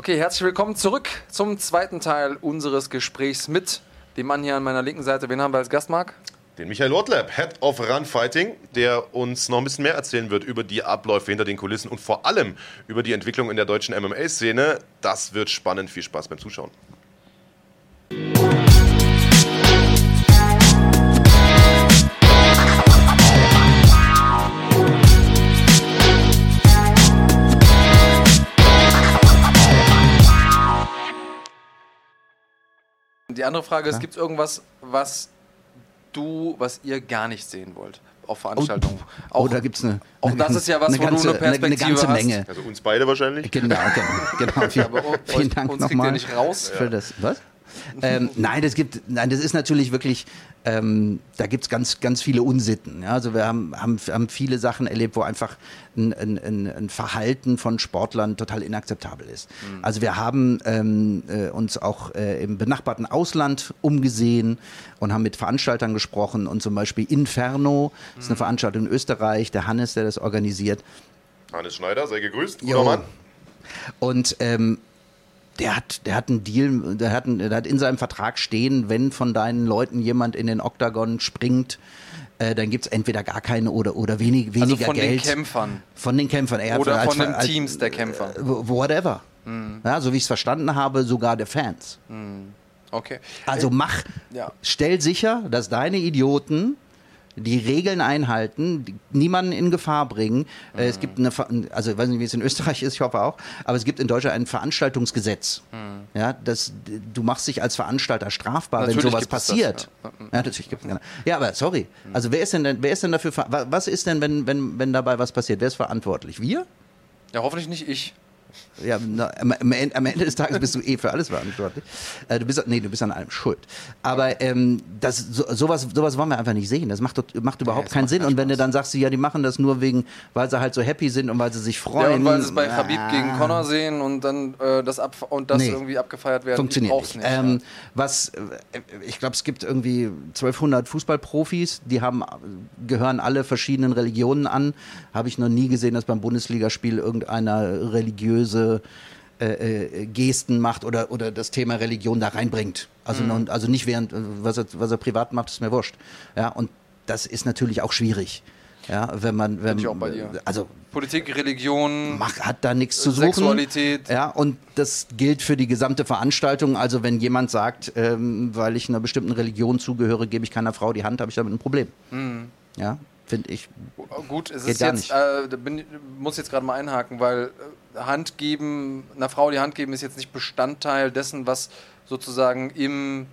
Okay, herzlich willkommen zurück zum zweiten Teil unseres Gesprächs mit dem Mann hier an meiner linken Seite. Wen haben wir als Gast, Marc? Den Michael Ortlab, Head of Run Fighting, der uns noch ein bisschen mehr erzählen wird über die Abläufe hinter den Kulissen und vor allem über die Entwicklung in der deutschen MMA-Szene. Das wird spannend. Viel Spaß beim Zuschauen. Die andere Frage ist, gibt es irgendwas, was du, was ihr gar nicht sehen wollt auf Veranstaltungen? Oh, auch, oh, da gibt es eine, Auch das ist ja was, wo ganze, du eine Perspektive eine ganze hast. Menge. Also uns beide wahrscheinlich. Genau, genau. genau. Vielen, Aber vielen uns, Dank uns kriegt ihr nochmal nicht raus. für das. Was? ähm, nein, das gibt, nein, das ist natürlich wirklich, ähm, da gibt es ganz, ganz viele Unsitten. Ja? Also wir haben, haben, haben viele Sachen erlebt, wo einfach ein, ein, ein, ein Verhalten von Sportlern total inakzeptabel ist. Also wir haben ähm, äh, uns auch äh, im benachbarten Ausland umgesehen und haben mit Veranstaltern gesprochen und zum Beispiel Inferno, das ist eine Veranstaltung in Österreich, der Hannes, der das organisiert, Hannes Schneider, sei gegrüßt. Guter Jo. Mann. und ähm, der hat, der hat einen Deal, der hat, einen, der hat in seinem Vertrag stehen, wenn von deinen Leuten jemand in den Oktagon springt, äh, dann gibt es entweder gar keine oder, oder wenig, weniger Also von Geld. den Kämpfern. Von den Kämpfern. Er Oder von den Teams der Kämpfer. äh, Whatever. Ja, so wie ich es verstanden habe, sogar der Fans. Okay. Also mach, ja. stell sicher, dass deine Idioten die Regeln einhalten, die niemanden in Gefahr bringen. Äh, Es gibt eine, also ich weiß nicht, wie es in Österreich ist, ich hoffe auch, aber es gibt in Deutschland ein Veranstaltungsgesetz. Ja, das, du machst dich als Veranstalter strafbar, Natürlich wenn sowas es das, passiert. ja. ja. natürlich gibt es. Ja, aber sorry. Also wer ist denn, wer ist denn dafür, was ist denn, wenn, wenn, wenn dabei was passiert? Wer ist verantwortlich? Wir? Ja, hoffentlich nicht ich. Ja, na, am, am, Ende, des Tages bist du eh für alles verantwortlich. Äh, du bist, nee, du bist an allem schuld. Aber ähm, das, so, sowas, sowas wollen wir einfach nicht sehen. Das macht, macht überhaupt das keinen macht Sinn. keinen Und wenn du dann sagst, ja, die machen das nur wegen, weil sie halt so happy sind und weil sie sich freuen. Ja, und weil sie es bei Ah, Khabib gegen Conor sehen und dann äh, das, ab und das Nee. irgendwie abgefeiert werden. Funktioniert nicht. nicht ähm, ja. was, äh, ich glaube, es gibt irgendwie 1200 Fußballprofis, die haben, gehören alle verschiedenen Religionen an. Habe ich noch nie gesehen, dass beim Bundesligaspiel irgendeiner religiöse äh, äh, Gesten macht oder, oder das Thema Religion da reinbringt. Also, Mhm. also nicht während, äh, was er, was er privat macht, ist mir wurscht. Ja, und das ist natürlich auch schwierig. Ja, wenn man, wenn, ich auch bei dir. also Politik, Religion, macht, hat da nichts zu suchen. Sexualität. Ja, und das gilt für die gesamte Veranstaltung. Also wenn jemand sagt, ähm, weil ich einer bestimmten Religion zugehöre, gebe ich keiner Frau die Hand, habe ich damit ein Problem. Ja, finde ich. Gut, es ist jetzt, äh, bin, ich- muss jetzt gerade mal einhaken, weil äh, Hand geben, einer Frau die Hand geben, ist jetzt nicht Bestandteil dessen, was sozusagen im,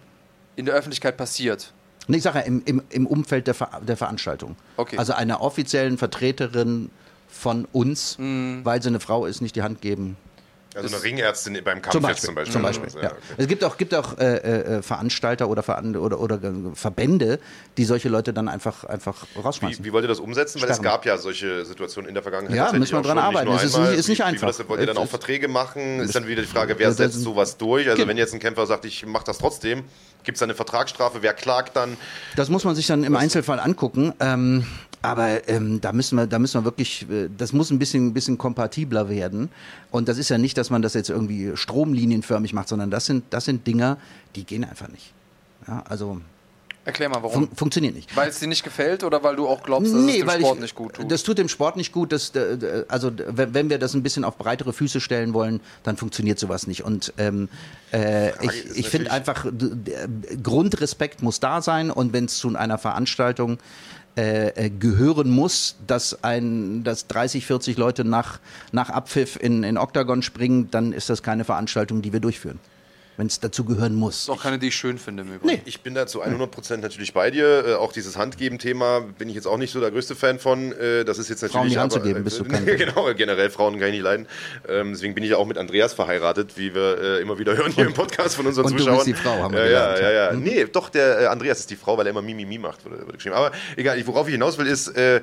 in der Öffentlichkeit passiert. Nee, ich sage ja, im, im, im Umfeld der, Ver der Veranstaltung. Okay. Also einer offiziellen Vertreterin von uns, Mhm. weil sie eine Frau ist, nicht die Hand geben. Also eine Ringärztin beim Kampf Zum jetzt Beispiel. zum Beispiel. Zum Beispiel Ja, ja. okay. Es gibt auch, gibt auch äh, äh, Veranstalter oder, Veran oder, oder Verbände, die solche Leute dann einfach, einfach rausschmeißen. Wie, wie wollt ihr das umsetzen? Weil es gab ja solche Situationen in der Vergangenheit. Ja, müssen wir dran schon, arbeiten. nur Es ist nicht- ist nicht Wie- wie einfach. das- Wollt ihr dann auch Verträge machen? Ist dann wieder die Frage, wer setzt sowas durch? Also Genau. wenn jetzt ein Kämpfer sagt, ich mache das trotzdem, gibt es da eine Vertragsstrafe? Wer klagt dann? Das muss man sich dann im Einzelfall angucken. Ähm, aber ähm, da müssen wir, da müssen wir wirklich, äh, das muss ein bisschen, ein bisschen kompatibler werden. Und das ist ja nicht, dass man das jetzt irgendwie stromlinienförmig macht, sondern das sind, das sind Dinger, die gehen einfach nicht. Ja, also Erklär mal, warum. fun funktioniert nicht. weil es dir nicht gefällt oder weil du auch glaubst, dass es dem weil Sport ich, nicht gut tut? Das tut dem Sport nicht gut. Das, äh, also wenn wir das ein bisschen auf breitere Füße stellen wollen, dann funktioniert sowas nicht. Und ähm, äh, ich, ich finde einfach, Grundrespekt muss da sein. Und wenn es zu einer Veranstaltung äh, äh, gehören muss, dass ein, dass 30, 40 Leute nach, nach Abpfiff in, in Oktagon springen, dann ist das keine Veranstaltung, die wir durchführen. Wenn es dazu gehören muss. ist auch keine, die ich schön finde im Übrigen. Ich bin da zu 100% natürlich bei dir. Äh, auch dieses Handgeben-Thema bin ich jetzt auch nicht so der größte Fan von. Äh, das ist jetzt natürlich. Frauen die Hand aber, zu geben, bist du kein- Genau, generell Frauen kann ich nicht leiden. Ähm, deswegen bin ich ja auch mit Andreas verheiratet, wie wir äh, immer wieder hören hier im Podcast von unseren und du Zuschauern. bist die Frau, haben wir ja, ja, gelernt, ja, ja. ja. Nee, doch, der äh, Andreas ist die Frau, weil er immer Mimimi macht, wurde, wurde geschrieben. Aber egal, worauf ich hinaus will, ist, äh,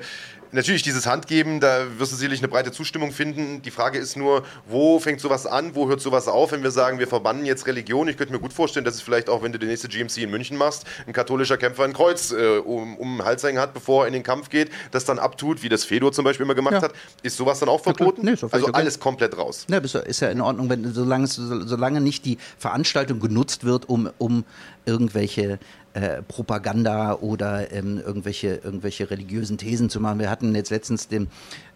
Natürlich, dieses Handgeben, da wirst du sicherlich eine breite Zustimmung finden. Die Frage ist nur, wo fängt sowas an, wo hört sowas auf, wenn wir sagen, wir verbannen jetzt Religion. Ich könnte mir gut vorstellen, dass es vielleicht auch, wenn du die nächste GMC in München machst, ein katholischer Kämpfer ein Kreuz äh, um, um den Hals hängen hat, bevor er in den Kampf geht, das dann abtut, wie das Fedor zum Beispiel immer gemacht Ja. hat. Ist sowas dann auch verboten? Nee, völlig also okay. alles komplett raus. Ja, ist ja in Ordnung, wenn, solange, solange nicht die Veranstaltung genutzt wird, um, um irgendwelche äh, Propaganda oder ähm, irgendwelche, irgendwelche religiösen Thesen zu machen. Wir hatten jetzt letztens den,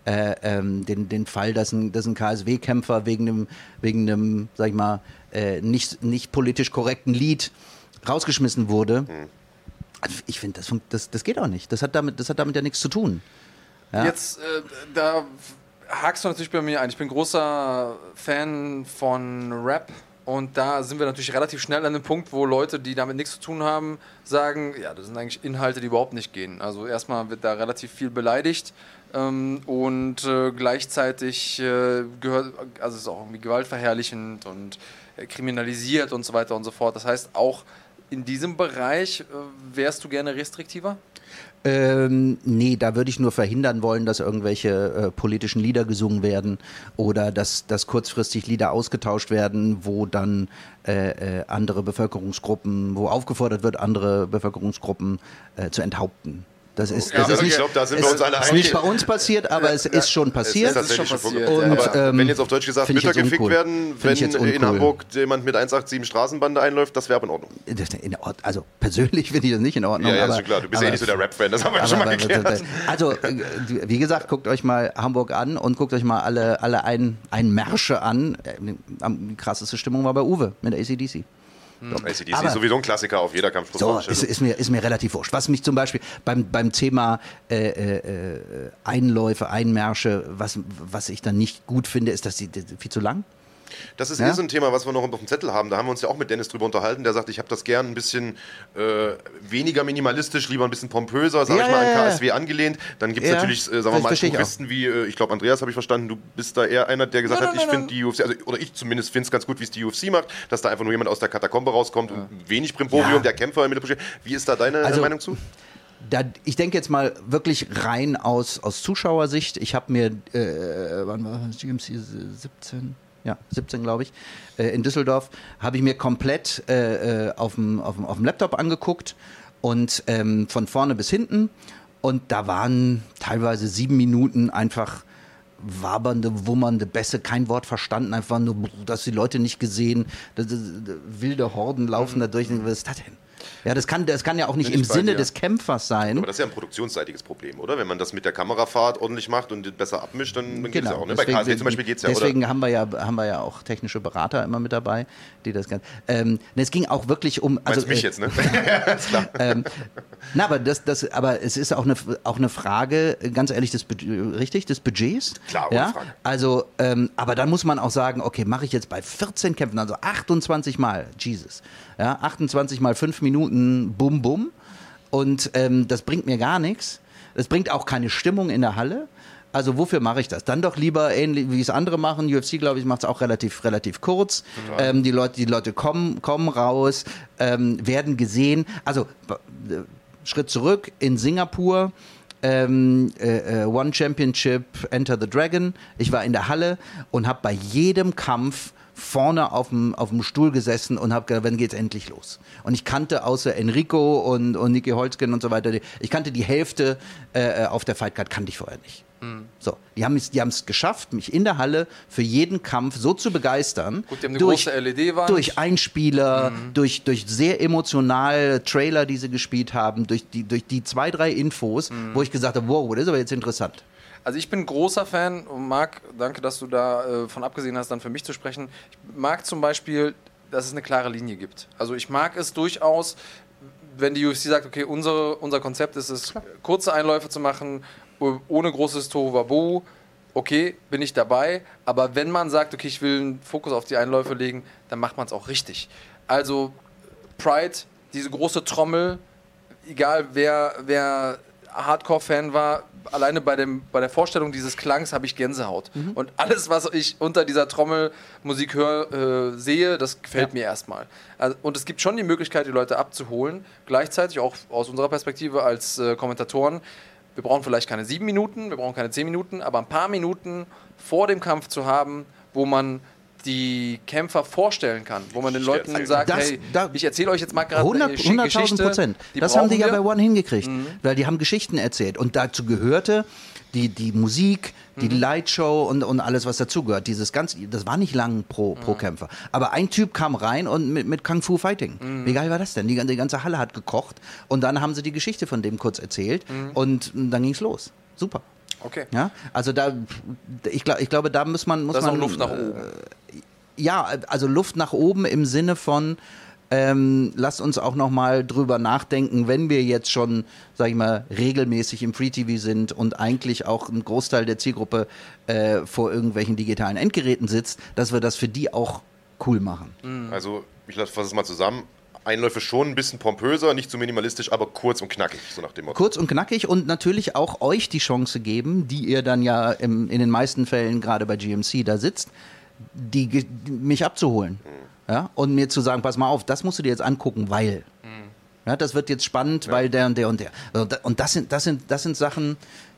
äh, ähm, den, den Fall, dass ein, dass ein KSW-Kämpfer wegen einem, wegen einem, sag ich mal, äh, nicht, nicht politisch korrekten Lied rausgeschmissen wurde. Also ich finde, das, das, das geht auch nicht. Das hat damit, das hat damit ja nichts zu tun. Ja. Jetzt, äh, da hakst du natürlich bei mir ein. Ich bin großer Fan von Rap. Und da sind wir natürlich relativ schnell an dem Punkt, wo Leute, die damit nichts zu tun haben, sagen, ja, das sind eigentlich Inhalte, die überhaupt nicht gehen. Also erstmal wird da relativ viel beleidigt ähm, und äh, gleichzeitig äh, gehört, also es ist auch irgendwie gewaltverherrlichend und äh, kriminalisiert und so weiter und so fort. Das heißt, auch in diesem Bereich äh, wärst du gerne restriktiver? Ähm, nee, da würde ich nur verhindern wollen, dass irgendwelche äh, politischen Lieder gesungen werden oder dass, dass kurzfristig Lieder ausgetauscht werden, wo dann äh, äh, andere Bevölkerungsgruppen, wo aufgefordert wird, andere Bevölkerungsgruppen äh, zu enthaupten. Das ist, Ja, das ist also ich nicht, glaube, da sind wir uns alle ist einig. nicht bei uns passiert, aber es ist schon passiert. Es ist tatsächlich schon passiert, ja. Aber Und, ähm, wenn jetzt auf Deutsch gesagt Mütter gefickt uncool. werden, wenn in uncool. Hamburg jemand mit 187 Straßenbande einläuft, das wäre aber in Ordnung. In Ord- also persönlich finde ich das nicht in Ordnung. Ja, ja, aber, ist schon klar. Du bist ja aber- eh nicht so der Rap-Fan, das haben wir ja Aber- schon mal aber- geklärt. Also, äh, wie gesagt, guckt euch mal Hamburg an und guckt euch mal alle, alle ein, ein Märsche an. Äh, Die krasseste Stimmung war bei Uwe mit der ACDC. ACDC Aber- ist sowieso ein Klassiker auf jeder Kampfsport. So, ist, ist, mir, ist mir relativ wurscht. Was mich zum Beispiel beim, beim Thema äh, äh, äh, Einläufe, Einmärsche, was, was ich dann nicht gut finde, ist, dass die, die viel zu lang. Das ist Ja? eh so ein Thema, was wir noch auf dem Zettel haben. Da haben wir uns ja auch mit Dennis drüber unterhalten. Der sagt, ich habe das gern ein bisschen äh, weniger minimalistisch, lieber ein bisschen pompöser, sag Ja, ich mal, an. KSW angelehnt. Dann gibt es Ja, natürlich, äh, sagen wir mal. Puristen wie, äh, ich glaube, Andreas habe ich verstanden, du bist da eher einer, der gesagt Nein, hat, nein, ich finde die UFC, also, oder ich zumindest finde es ganz gut, wie es die UFC macht, dass da einfach nur jemand aus der Katakombe rauskommt und wenig Primborium, Ja. der Kämpfer im Mittelpunkt steht. Wie ist da deine Also- Meinung zu? Da, ich denke jetzt mal wirklich rein aus, aus Zuschauersicht. Ich habe mir, äh, wann war das? GMC 17? Ja, 17 glaube ich, äh, in Düsseldorf, habe ich mir komplett äh, äh, auf dem Laptop angeguckt und ähm, von vorne bis hinten. Und da waren teilweise sieben Minuten einfach wabernde, wummernde Bässe, kein Wort verstanden, einfach nur, dass die Leute nicht gesehen, wilde Horden laufen da durch. Was ist das denn? Ja, das kann, das kann ja auch nicht im bei Sinne dir. des Kämpfers sein. Aber das ist ja ein produktionsseitiges Problem, oder? Wenn man das mit der Kamerafahrt ordentlich macht und besser abmischt, dann, dann geht es ja auch. Ne? Bei Genau. deswegen- KSW zum Beispiel geht es ja, Deswegen oder? haben wir ja, haben wir ja auch technische Berater immer mit dabei, die das Ganze. Ähm, es ging auch wirklich um. Also, Meinst mich äh, jetzt, ne? ähm, na, aber das, das, aber es ist auch eine, auch eine Frage, ganz ehrlich, des Budget, richtig, des Budgets. Klar, ja? Frage. Also, ähm, aber dann muss man auch sagen, okay, mache ich jetzt bei 14 Kämpfen, also 28 Mal, Jesus, ja, 28 mal 5 Minuten, bum bum, und ähm, das bringt mir gar nichts. Das bringt auch keine Stimmung in der Halle. Also wofür mache ich das? Dann doch lieber ähnlich wie es andere machen. UFC, glaube ich, macht es auch relativ, relativ kurz. Ähm, die Leute, die Leute kommen, kommen raus, ähm, werden gesehen. Also äh, Schritt zurück in Singapur. Ähm, äh, äh, One Championship, Enter the Dragon. Ich war in der Halle und habe bei jedem Kampf vorne auf dem, auf dem Stuhl gesessen und habe gedacht, wann geht's endlich los? Und ich kannte außer Enrico und, und Niki Holzgen und so weiter, die, ich kannte die Hälfte äh, auf der Fightcard, kannte ich vorher nicht. So, die haben es die haben's geschafft, mich in der Halle für jeden Kampf so zu begeistern. Gut, die haben eine durch, große LED-Wand. Durch Einspieler, durch, durch sehr emotional Trailer, die sie gespielt haben, durch die, durch die zwei, drei Infos, wo ich gesagt habe, wow, das ist aber jetzt interessant. Also ich bin großer Fan und mag, danke, dass du da äh, von abgesehen hast, dann für mich zu sprechen. Ich mag zum Beispiel, dass es eine klare Linie gibt. Also ich mag es durchaus, wenn die UFC sagt, okay, unsere, unser Konzept ist es, kurze Einläufe zu machen, oh- ohne großes Tohuwabohu, okay, bin ich dabei. Aber wenn man sagt, okay, ich will einen Fokus auf die Einläufe legen, dann macht man es auch richtig. Also Pride, diese große Trommel, egal wer, wer Hardcore-Fan war, alleine bei, dem, bei der Vorstellung dieses Klangs habe ich Gänsehaut. Und alles, was ich unter dieser Trommelmusik höre, äh, sehe, das gefällt mir erstmal. Also, und es gibt schon die Möglichkeit, die Leute abzuholen. Gleichzeitig auch aus unserer Perspektive als äh, Kommentatoren, wir brauchen vielleicht keine sieben Minuten, wir brauchen keine zehn Minuten, aber ein paar Minuten vor dem Kampf zu haben, wo man die Kämpfer vorstellen kann, wo man den Leuten sagt, Das- hey, da- ich erzähle euch jetzt mal gerade 100 eine 100.000 Geschichte. Prozent. Das haben die ja brauchen bei wir. One hingekriegt, weil die haben Geschichten erzählt und dazu gehörte die, die Musik, die Lightshow und, und alles, was dazugehört. Dieses ganz, das war nicht lang pro, pro Kämpfer. Aber ein Typ kam rein und mit, mit Kung Fu Fighting. Wie geil war das denn? Die, ganze- die ganze Halle hat gekocht und dann haben sie die Geschichte von dem kurz erzählt und dann ging's los. Super. Okay. Ja, also da, ich, glaub, ich glaube, da muss man, muss Da ist man Luft nach äh, oben. ja, also Luft nach oben im Sinne von, ähm, lasst uns auch noch mal drüber nachdenken, wenn wir jetzt schon, sag ich mal, regelmäßig im Free TV sind und eigentlich auch ein Großteil der Zielgruppe äh, vor irgendwelchen digitalen Endgeräten sitzt, dass wir das für die auch cool machen. Also, ich fasse es mal zusammen. Einläufe schon ein bisschen pompöser, nicht so minimalistisch, aber kurz und knackig, so nach dem Motto. Kurz und knackig und natürlich auch euch die Chance geben, die ihr dann ja im, in den meisten Fällen gerade bei GMC da sitzt, die, ge- mich abzuholen. Ja? Und mir zu sagen, pass mal auf, das musst du dir jetzt angucken, weil. Ja, das wird jetzt spannend, weil der und der und der. Und das sind, das sind, das sind Sachen,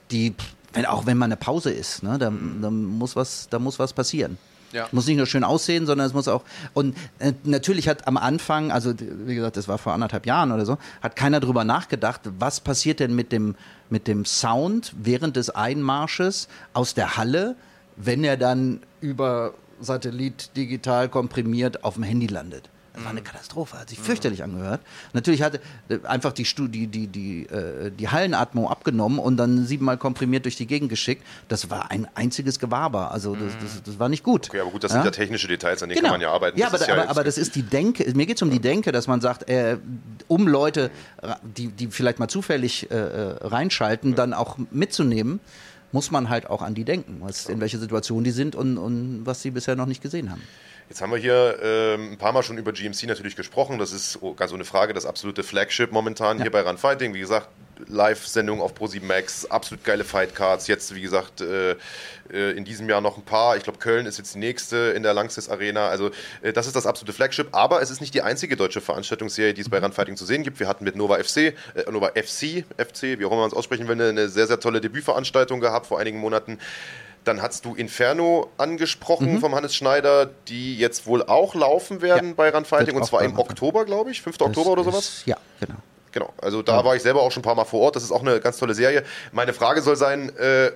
die, wenn, auch wenn mal eine Pause ist, ne, da, da, muss was, da muss was passieren. Ja. Muss nicht nur schön aussehen, sondern es muss auch. Und äh, natürlich hat am Anfang, also wie gesagt, das war vor anderthalb Jahren oder so, hat keiner drüber nachgedacht, was passiert denn mit dem, mit dem Sound während des Einmarsches aus der Halle, wenn er dann über Satellit digital komprimiert auf dem Handy landet. Das war eine Katastrophe, hat sich fürchterlich angehört. Natürlich hatte äh, einfach die, die, die, die, äh, die Hallenatmo abgenommen und dann siebenmal komprimiert durch die Gegend geschickt. Das war ein einziges Gewaber. Also das, das, das war nicht gut. Okay, aber gut, das sind ja technische Details, an denen Genau. kann man ja arbeiten. Ja, aber, ist aber, aber das ist die Denke. Mir geht es um die Denke, dass man sagt, äh, um Leute, die, die vielleicht mal zufällig äh, äh, reinschalten, dann auch mitzunehmen, muss man halt auch an die denken, was, in welcher Situation die sind und, und was sie bisher noch nicht gesehen haben. Jetzt haben wir hier ähm, ein paar Mal schon über GMC natürlich gesprochen. Das ist ganz ohne Frage das absolute Flagship momentan hier bei Run Fighting. Wie gesagt, Live-Sendung auf Pro7 Max, absolut geile Fightcards. Jetzt, wie gesagt, äh, äh, in diesem Jahr noch ein paar. Ich glaube, Köln ist jetzt die nächste in der Langsys Arena. Also, äh, das ist das absolute Flagship. Aber es ist nicht die einzige deutsche Veranstaltungsserie, die es bei Run Fighting zu sehen gibt. Wir hatten mit Nova FC, äh, Nova FC, FC, wie auch immer man es aussprechen will, eine, eine sehr, sehr tolle Debütveranstaltung gehabt vor einigen Monaten. Dann hast du Inferno angesprochen vom Hannes Schneider, die jetzt wohl auch laufen werden Ja, bei Run Fighting wird und zwar im. Oktober, glaube ich, 5. Oktober oder Das sowas. ist- Ja, genau. Genau, also da war ich selber auch schon ein paar Mal vor Ort. Das ist auch eine ganz tolle Serie. Meine Frage soll sein, äh,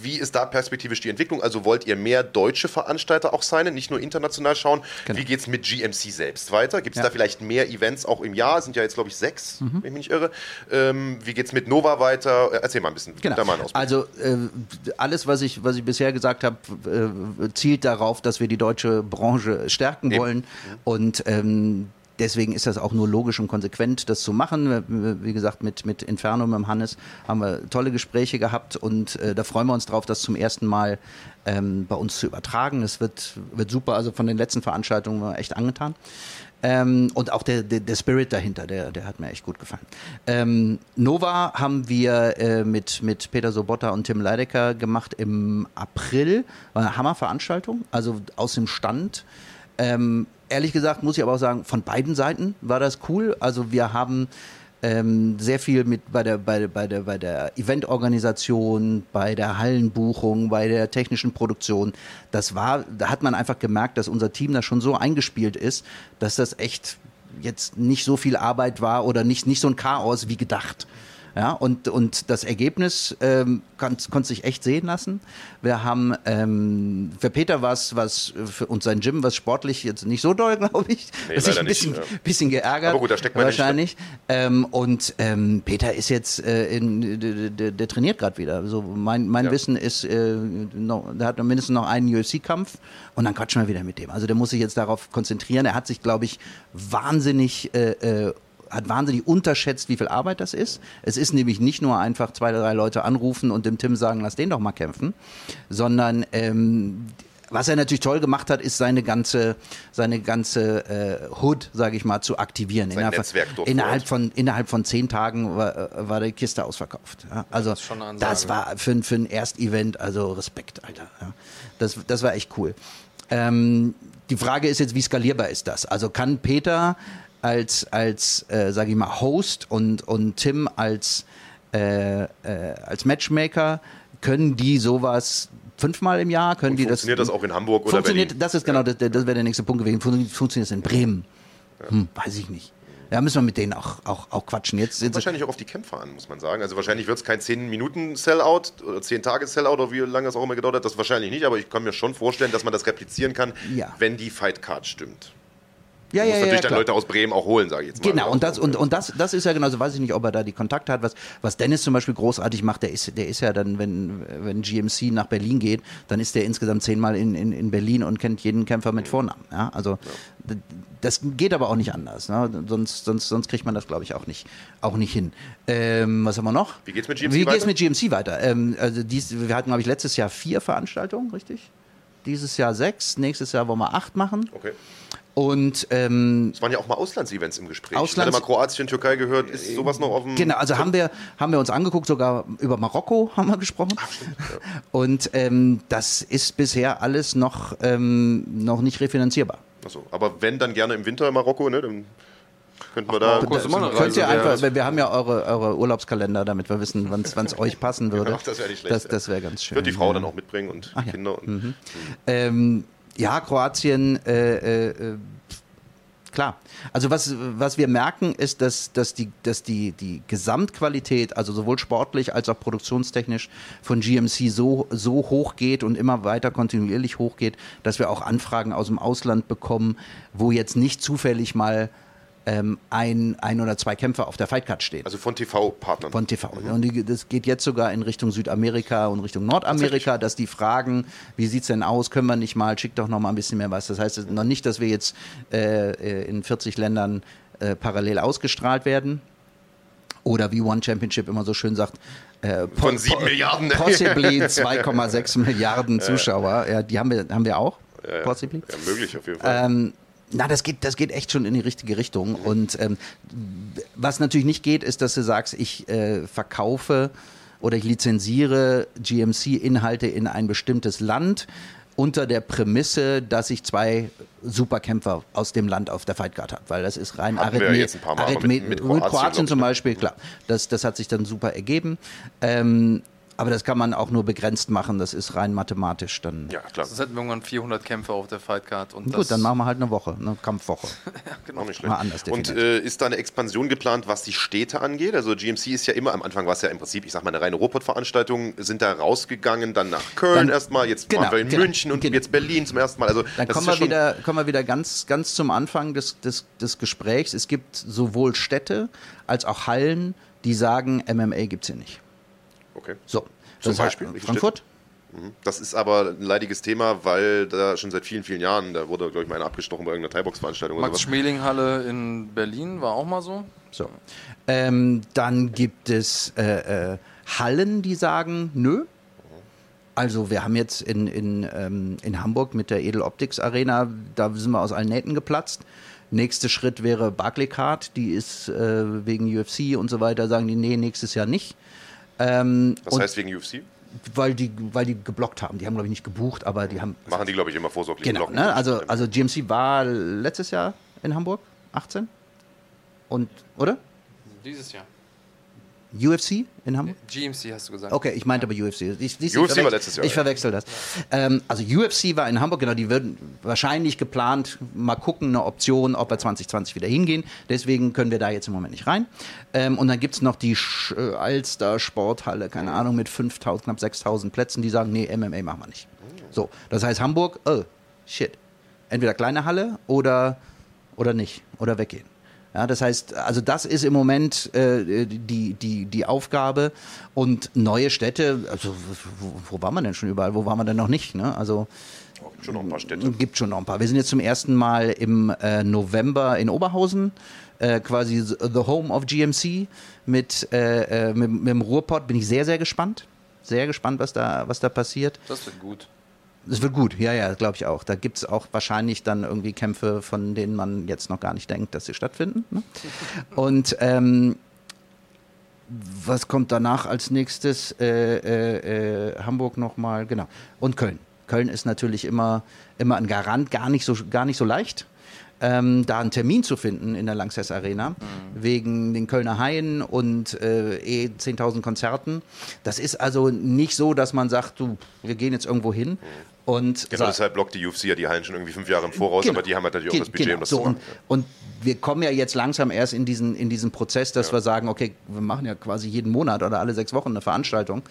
wie ist da perspektivisch die Entwicklung? Also wollt ihr mehr deutsche Veranstalter auch sein, nicht nur international schauen? Genau. Wie geht es mit GMC selbst weiter? Gibt es Ja. Mhm. da vielleicht mehr Events auch im Jahr? Es sind ja jetzt, glaube ich, sechs, wenn ich mich nicht irre. Ähm, wie geht es mit Nova weiter? Äh, Erzähl mal ein bisschen. Genau. Da mal. Also äh, alles, was ich, was ich bisher gesagt habe, äh, zielt darauf, dass wir die deutsche Branche stärken Eben. wollen. Und ähm, deswegen ist das auch nur logisch und konsequent, das zu machen. Wie gesagt, mit, mit Inferno, mit Hannes, haben wir tolle Gespräche gehabt und äh, da freuen wir uns drauf, das zum ersten Mal ähm, bei uns zu übertragen. Es wird, wird super. Also von den letzten Veranstaltungen wir echt angetan. Ähm, und auch der, der, der Spirit dahinter, der, der hat mir echt gut gefallen. Ähm, Nova haben wir äh, mit, mit Peter Sobotta und Tim Leidecker gemacht im April. War eine Hammerveranstaltung, also aus dem Stand. Ähm, ehrlich gesagt muss ich aber auch sagen, von beiden Seiten war das cool. Also wir haben ähm, sehr viel mit bei der, bei, der- bei der, bei der Eventorganisation, bei der Hallenbuchung, bei der technischen Produktion. Das war, da hat man einfach gemerkt, dass unser Team da schon so eingespielt ist, dass das echt jetzt nicht so viel Arbeit war oder nicht, nicht so ein Chaos wie gedacht. Ja, und, und das Ergebnis ähm, konnte sich echt sehen lassen. Wir haben, ähm, für Peter war es was, für uns sein Gym, was sportlich jetzt nicht so doll, glaube ich. Nee, das ist ein bisschen, nicht, ja. bisschen geärgert. Aber gut, da steckt man nicht Wahrscheinlich. Ähm, und ähm, Peter ist jetzt, äh, in, der, der, der trainiert gerade wieder. So mein mein Ja. Wissen ist, äh, noch, der hat mindestens noch einen UFC-Kampf und dann quatschen wir wieder mit dem. Also der muss sich jetzt darauf konzentrieren. Er hat sich, glaube ich, wahnsinnig äh, äh, hat wahnsinnig unterschätzt, wie viel Arbeit das ist. Es ist nämlich nicht nur einfach zwei, drei Leute anrufen und dem Tim sagen, lass den doch mal kämpfen, sondern ähm, was er natürlich toll gemacht hat, ist seine ganze, seine ganze äh, Hood, sage ich mal, zu aktivieren. Sein innerhalb, Netzwerk dort innerhalb von innerhalb von zehn Tagen war, äh, war die Kiste ausverkauft. Ja, also das das war für, für ein Erstevent, also Respekt, Alter. Ja. Das, das war echt cool. Ähm, die Frage ist jetzt, wie skalierbar ist das? Also kann Peter als, als äh, sage ich mal, Host und, und Tim als äh, äh, als Matchmaker können die sowas fünfmal im Jahr, können Und die das. funktioniert das auch in Hamburg oder Funktioniert, Berlin? das ist genau, das, das wäre der nächste Punkt gewesen. Fun- Funktioniert es in Bremen? Hm, weiß ich nicht. Ja, müssen wir mit denen auch, auch, auch quatschen. Jetzt sind Wahrscheinlich auch auf die Kämpfer an, muss man sagen. Also wahrscheinlich wird es kein 10-Minuten-Sellout oder 10-Tage-Sellout oder wie lange es auch immer gedauert hat. Das wahrscheinlich nicht, aber ich kann mir schon vorstellen, dass man das replizieren kann, Ja. wenn die Fight-Card stimmt. Ja, ja, ja, natürlich dann klar. Leute aus Bremen auch holen, sage ich jetzt mal. Genau, und das, und, und das, das ist ja genauso, weiß ich nicht, ob er da die Kontakte hat. Was, was Dennis zum Beispiel großartig macht, der ist, der ist ja dann, wenn, wenn GMC nach Berlin geht, dann ist der insgesamt zehnmal in, in, in Berlin und kennt jeden Kämpfer mit Vornamen. Ja? Also d- das geht aber auch nicht anders. Ne? Sonst, sonst, sonst kriegt man das, glaube ich, auch nicht, auch nicht hin. Ähm, was haben wir noch? Wie geht's mit GMC Wie geht's weiter? mit GMC weiter? Ähm, also dies, wir hatten, glaube ich, letztes Jahr vier Veranstaltungen, richtig? Dieses Jahr sechs, nächstes Jahr wollen wir acht machen. Okay. Und ähm, Es waren ja auch mal Auslandsevents im Gespräch. Auslands- ich hatte mal Kroatien, Türkei gehört. Ist sowas noch auf dem... Genau, also haben wir, haben wir uns angeguckt, sogar über Marokko haben wir gesprochen. Und ähm, das ist bisher alles noch, ähm, noch nicht refinanzierbar. Achso, aber wenn, dann gerne im Winter in Marokko, ne? Dann könnten wir da... Marokko ist immer eine Könnt ihr Reise einfach, wert. wir haben ja eure, eure Urlaubskalender, damit wir wissen, wann es euch passen würde. Ach, das wäre nicht schlecht. Das, das wäre ganz schön. Wird die Frau ja. dann auch mitbringen und die ja. Kinder. Und Ähm, ja, Kroatien, äh, äh, äh, klar. Also was, was wir merken, ist, dass, dass, die, dass die, die Gesamtqualität, also sowohl sportlich als auch produktionstechnisch von GMC so, so hoch geht und immer weiter kontinuierlich hochgeht, dass wir auch Anfragen aus dem Ausland bekommen, wo jetzt nicht zufällig mal ähm, ein, ein oder zwei Kämpfer auf der Fightcard stehen. Also von TV-Partnern. Von TV. Und die, das geht jetzt sogar in Richtung Südamerika und Richtung Nordamerika, dass die fragen, wie sieht's denn aus, können wir nicht mal, schick doch noch mal ein bisschen mehr was. Das heißt es noch nicht, dass wir jetzt äh, in 40 Ländern äh, parallel ausgestrahlt werden. Oder wie One Championship immer so schön sagt, äh, Von sieben po- Milliarden. Possibly 2,6 Milliarden Zuschauer. Ja, die haben wir, haben wir auch. Possibly. Ja, möglich auf jeden Fall. Ähm, na, das geht, das geht echt schon in die richtige Richtung. Und ähm, was natürlich nicht geht, ist, dass du sagst, ich äh, verkaufe oder ich lizenziere GMC-Inhalte in ein bestimmtes Land unter der Prämisse, dass ich zwei Superkämpfer aus dem Land auf der Fightcard habe, weil das ist rein wir Arithme- mit- mit Kroatien, ich, zum? Beispiel, klar. Das, das hat sich dann super ergeben. Ähm, aber das kann man auch nur begrenzt machen. Das ist rein mathematisch dann. ja, klar. Sonst hätten wir irgendwann 400 Kämpfer auf der Fightcard. Und Gut, das, dann machen wir halt eine Woche, eine Kampfwoche. Auch nicht schlecht. Mal anders Und äh, ist da eine Expansion geplant, was die Städte angeht? Also GMC ist ja immer, am Anfang war es ja im Prinzip, ich sag mal, eine reine Ruhrpott-Veranstaltung, sind da rausgegangen, dann nach Köln erstmal, jetzt genau, waren wir in genau, München und genau. jetzt Berlin zum ersten Mal. Also Dann das kommen ist wir, ja schon, wieder, kommen wir wieder ganz, ganz zum Anfang des, des, des Gesprächs. Es gibt sowohl Städte als auch Hallen, die sagen, MMA gibt es hier nicht. Okay. So. Zum Beispiel? Frankfurt? Das ist aber ein leidiges Thema, weil da schon seit vielen, vielen Jahren, da wurde, glaube ich, mal einer abgestochen bei irgendeiner Thai-Box-Veranstaltung oder Max sowas. Schmeling-Halle in Berlin war auch mal so. So. Ähm, dann gibt es äh, äh, Hallen, die sagen, nö. Also wir haben jetzt in, in, ähm, in Hamburg mit der Edel Optics Arena, da sind wir aus allen Nähten geplatzt. Nächster Schritt wäre Barclaycard, die ist äh, wegen UFC und so weiter, sagen die, nee, nächstes Jahr nicht. Ähm, Das und heißt wegen UFC? weil die, weil die geblockt haben. Die haben, glaube ich, nicht gebucht, aber die haben. Machen die, glaube ich, immer vorsorglich. Genau, Blocken. ne? also, also GMC war letztes Jahr in Hamburg, 18. Und, oder? Dieses Jahr. UFC in Hamburg? GMC hast du gesagt. Okay, ich meinte aber UFC. Ich, ich, UFC war letztes Jahr, Ich ja. verwechsel das. Ähm, also UFC war in Hamburg, genau, die würden wahrscheinlich geplant, mal gucken, eine Option, ob wir 2020 wieder hingehen. Deswegen können wir da jetzt im Moment nicht rein. Ähm, und dann gibt es noch die Sch äh, Alster Sporthalle, keine Ahnung, mit 5.000, knapp 6.000 Plätzen, die sagen, nee, MMA machen wir nicht. So, das heißt Hamburg, oh, shit. Entweder kleine Halle oder, oder nicht, oder weggehen. Ja, das heißt, also das ist im Moment äh, die, die, die Aufgabe und neue Städte, also wo, wo waren wir denn schon überall, wo waren wir denn noch nicht? Ne? Also gibt schon noch ein paar Städte. gibt schon noch ein paar. Wir sind jetzt zum ersten Mal im äh, November in Oberhausen, äh, quasi the home of GMC mit, äh, äh, mit, mit dem Ruhrpott. Bin ich sehr, sehr gespannt. Sehr gespannt, was da, was da passiert. Das wird gut. Es wird gut, ja, ja, glaube ich auch. Da gibt es auch wahrscheinlich dann irgendwie Kämpfe, von denen man jetzt noch gar nicht denkt, dass sie stattfinden. Ne? Und ähm, was kommt danach als nächstes? Äh, äh, äh, Hamburg nochmal, genau. Und Köln. Köln ist natürlich immer, immer ein Garant, gar nicht so, gar nicht so leicht. ähm, da einen Termin zu finden in der Lanxess Arena, mhm. wegen den Kölner Haien und äh, eh 10.000 Konzerten. Das ist also nicht so, dass man sagt, du, wir gehen jetzt irgendwo hin. Und genau, deshalb blockt die UFC ja die Hallen schon irgendwie fünf Jahre im Voraus, genau, aber die haben halt natürlich auch das Budget, genau, um das so, zu machen. Und, und, wir kommen ja jetzt langsam erst in diesen, in diesen Prozess, dass ja. wir sagen, okay, wir machen ja quasi jeden Monat oder alle sechs Wochen eine Veranstaltung.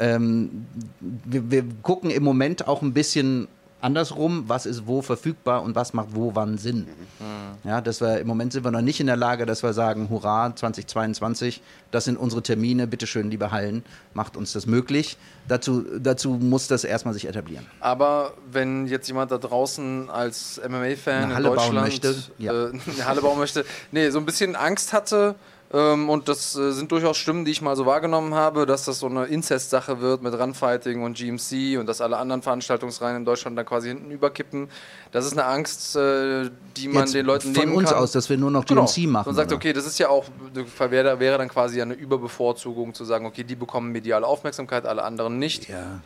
Ähm, wir, wir gucken im Moment auch ein bisschen andersrum, was ist wo verfügbar und was macht wo wann Sinn. Mhm. Ja, dass wir im Moment sind wir noch nicht in der Lage, dass wir sagen, hurra, 2022, das sind unsere Termine, bitteschön, liebe Hallen, macht uns das möglich. Dazu, dazu muss das erstmal sich etablieren. Aber wenn jetzt jemand da draußen als MMA-Fan in Deutschland möchte, ja. äh, eine Halle bauen möchte, nee, so ein bisschen Angst hatte, und das äh, sind durchaus Stimmen, die ich mal so wahrgenommen habe, dass das so eine Inzest-Sache wird mit Runfighting und GMC und dass alle anderen Veranstaltungsreihen in Deutschland da quasi hinten überkippen. Das ist eine Angst, äh, die man Jetzt den Leuten nehmen kann. Von uns aus, dass wir nur noch GMC genau. machen. Und sagt, oder? okay, das ist ja auch, wäre, wäre dann quasi eine Überbevorzugung zu sagen, okay, die bekommen mediale Aufmerksamkeit, alle anderen nicht. Ja.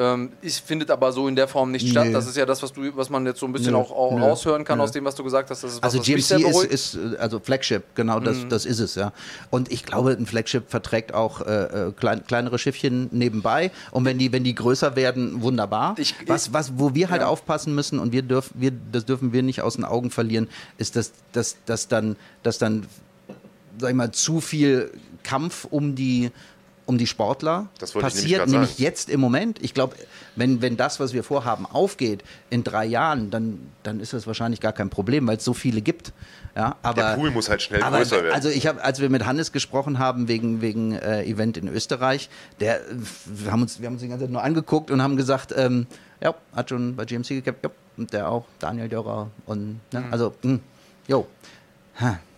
Ähm, es findet aber so in der Form nicht nee. statt. Das ist ja das, was du, was man jetzt so ein bisschen Nö. auch, auch Nö. raushören kann aus dem, was du gesagt hast. Was, also GMC ist, ist, also Flagship, genau, das, mhm. das ist es, ja. Und ich glaube, ein Flagship verträgt auch äh, äh klein, kleinere Schiffchen nebenbei. Und wenn die, wenn die größer werden, wunderbar. Ich, was, was, wo wir halt ja. aufpassen müssen und wir dürfen, wir, das dürfen wir nicht aus den Augen verlieren, ist, dass, dass, dass dann, dass dann, sag ich mal, zu viel Kampf um die um die Sportler. Das passiert nämlich, nämlich jetzt im Moment. Ich glaube, wenn, wenn das, was wir vorhaben, aufgeht in drei Jahren, dann, dann ist das wahrscheinlich gar kein Problem, weil es so viele gibt. Ja, aber, Der Pool muss halt schnell aber, größer werden. Also ich habe, als wir mit Hannes gesprochen haben wegen, wegen äh, Event in Österreich, der, wir, haben uns, wir haben uns die ganze Zeit nur angeguckt und haben gesagt, ähm, ja, hat schon bei GMC gekämpft, ja, und der auch, Daniel Dörrer und, ne, mhm. also, hm, jo.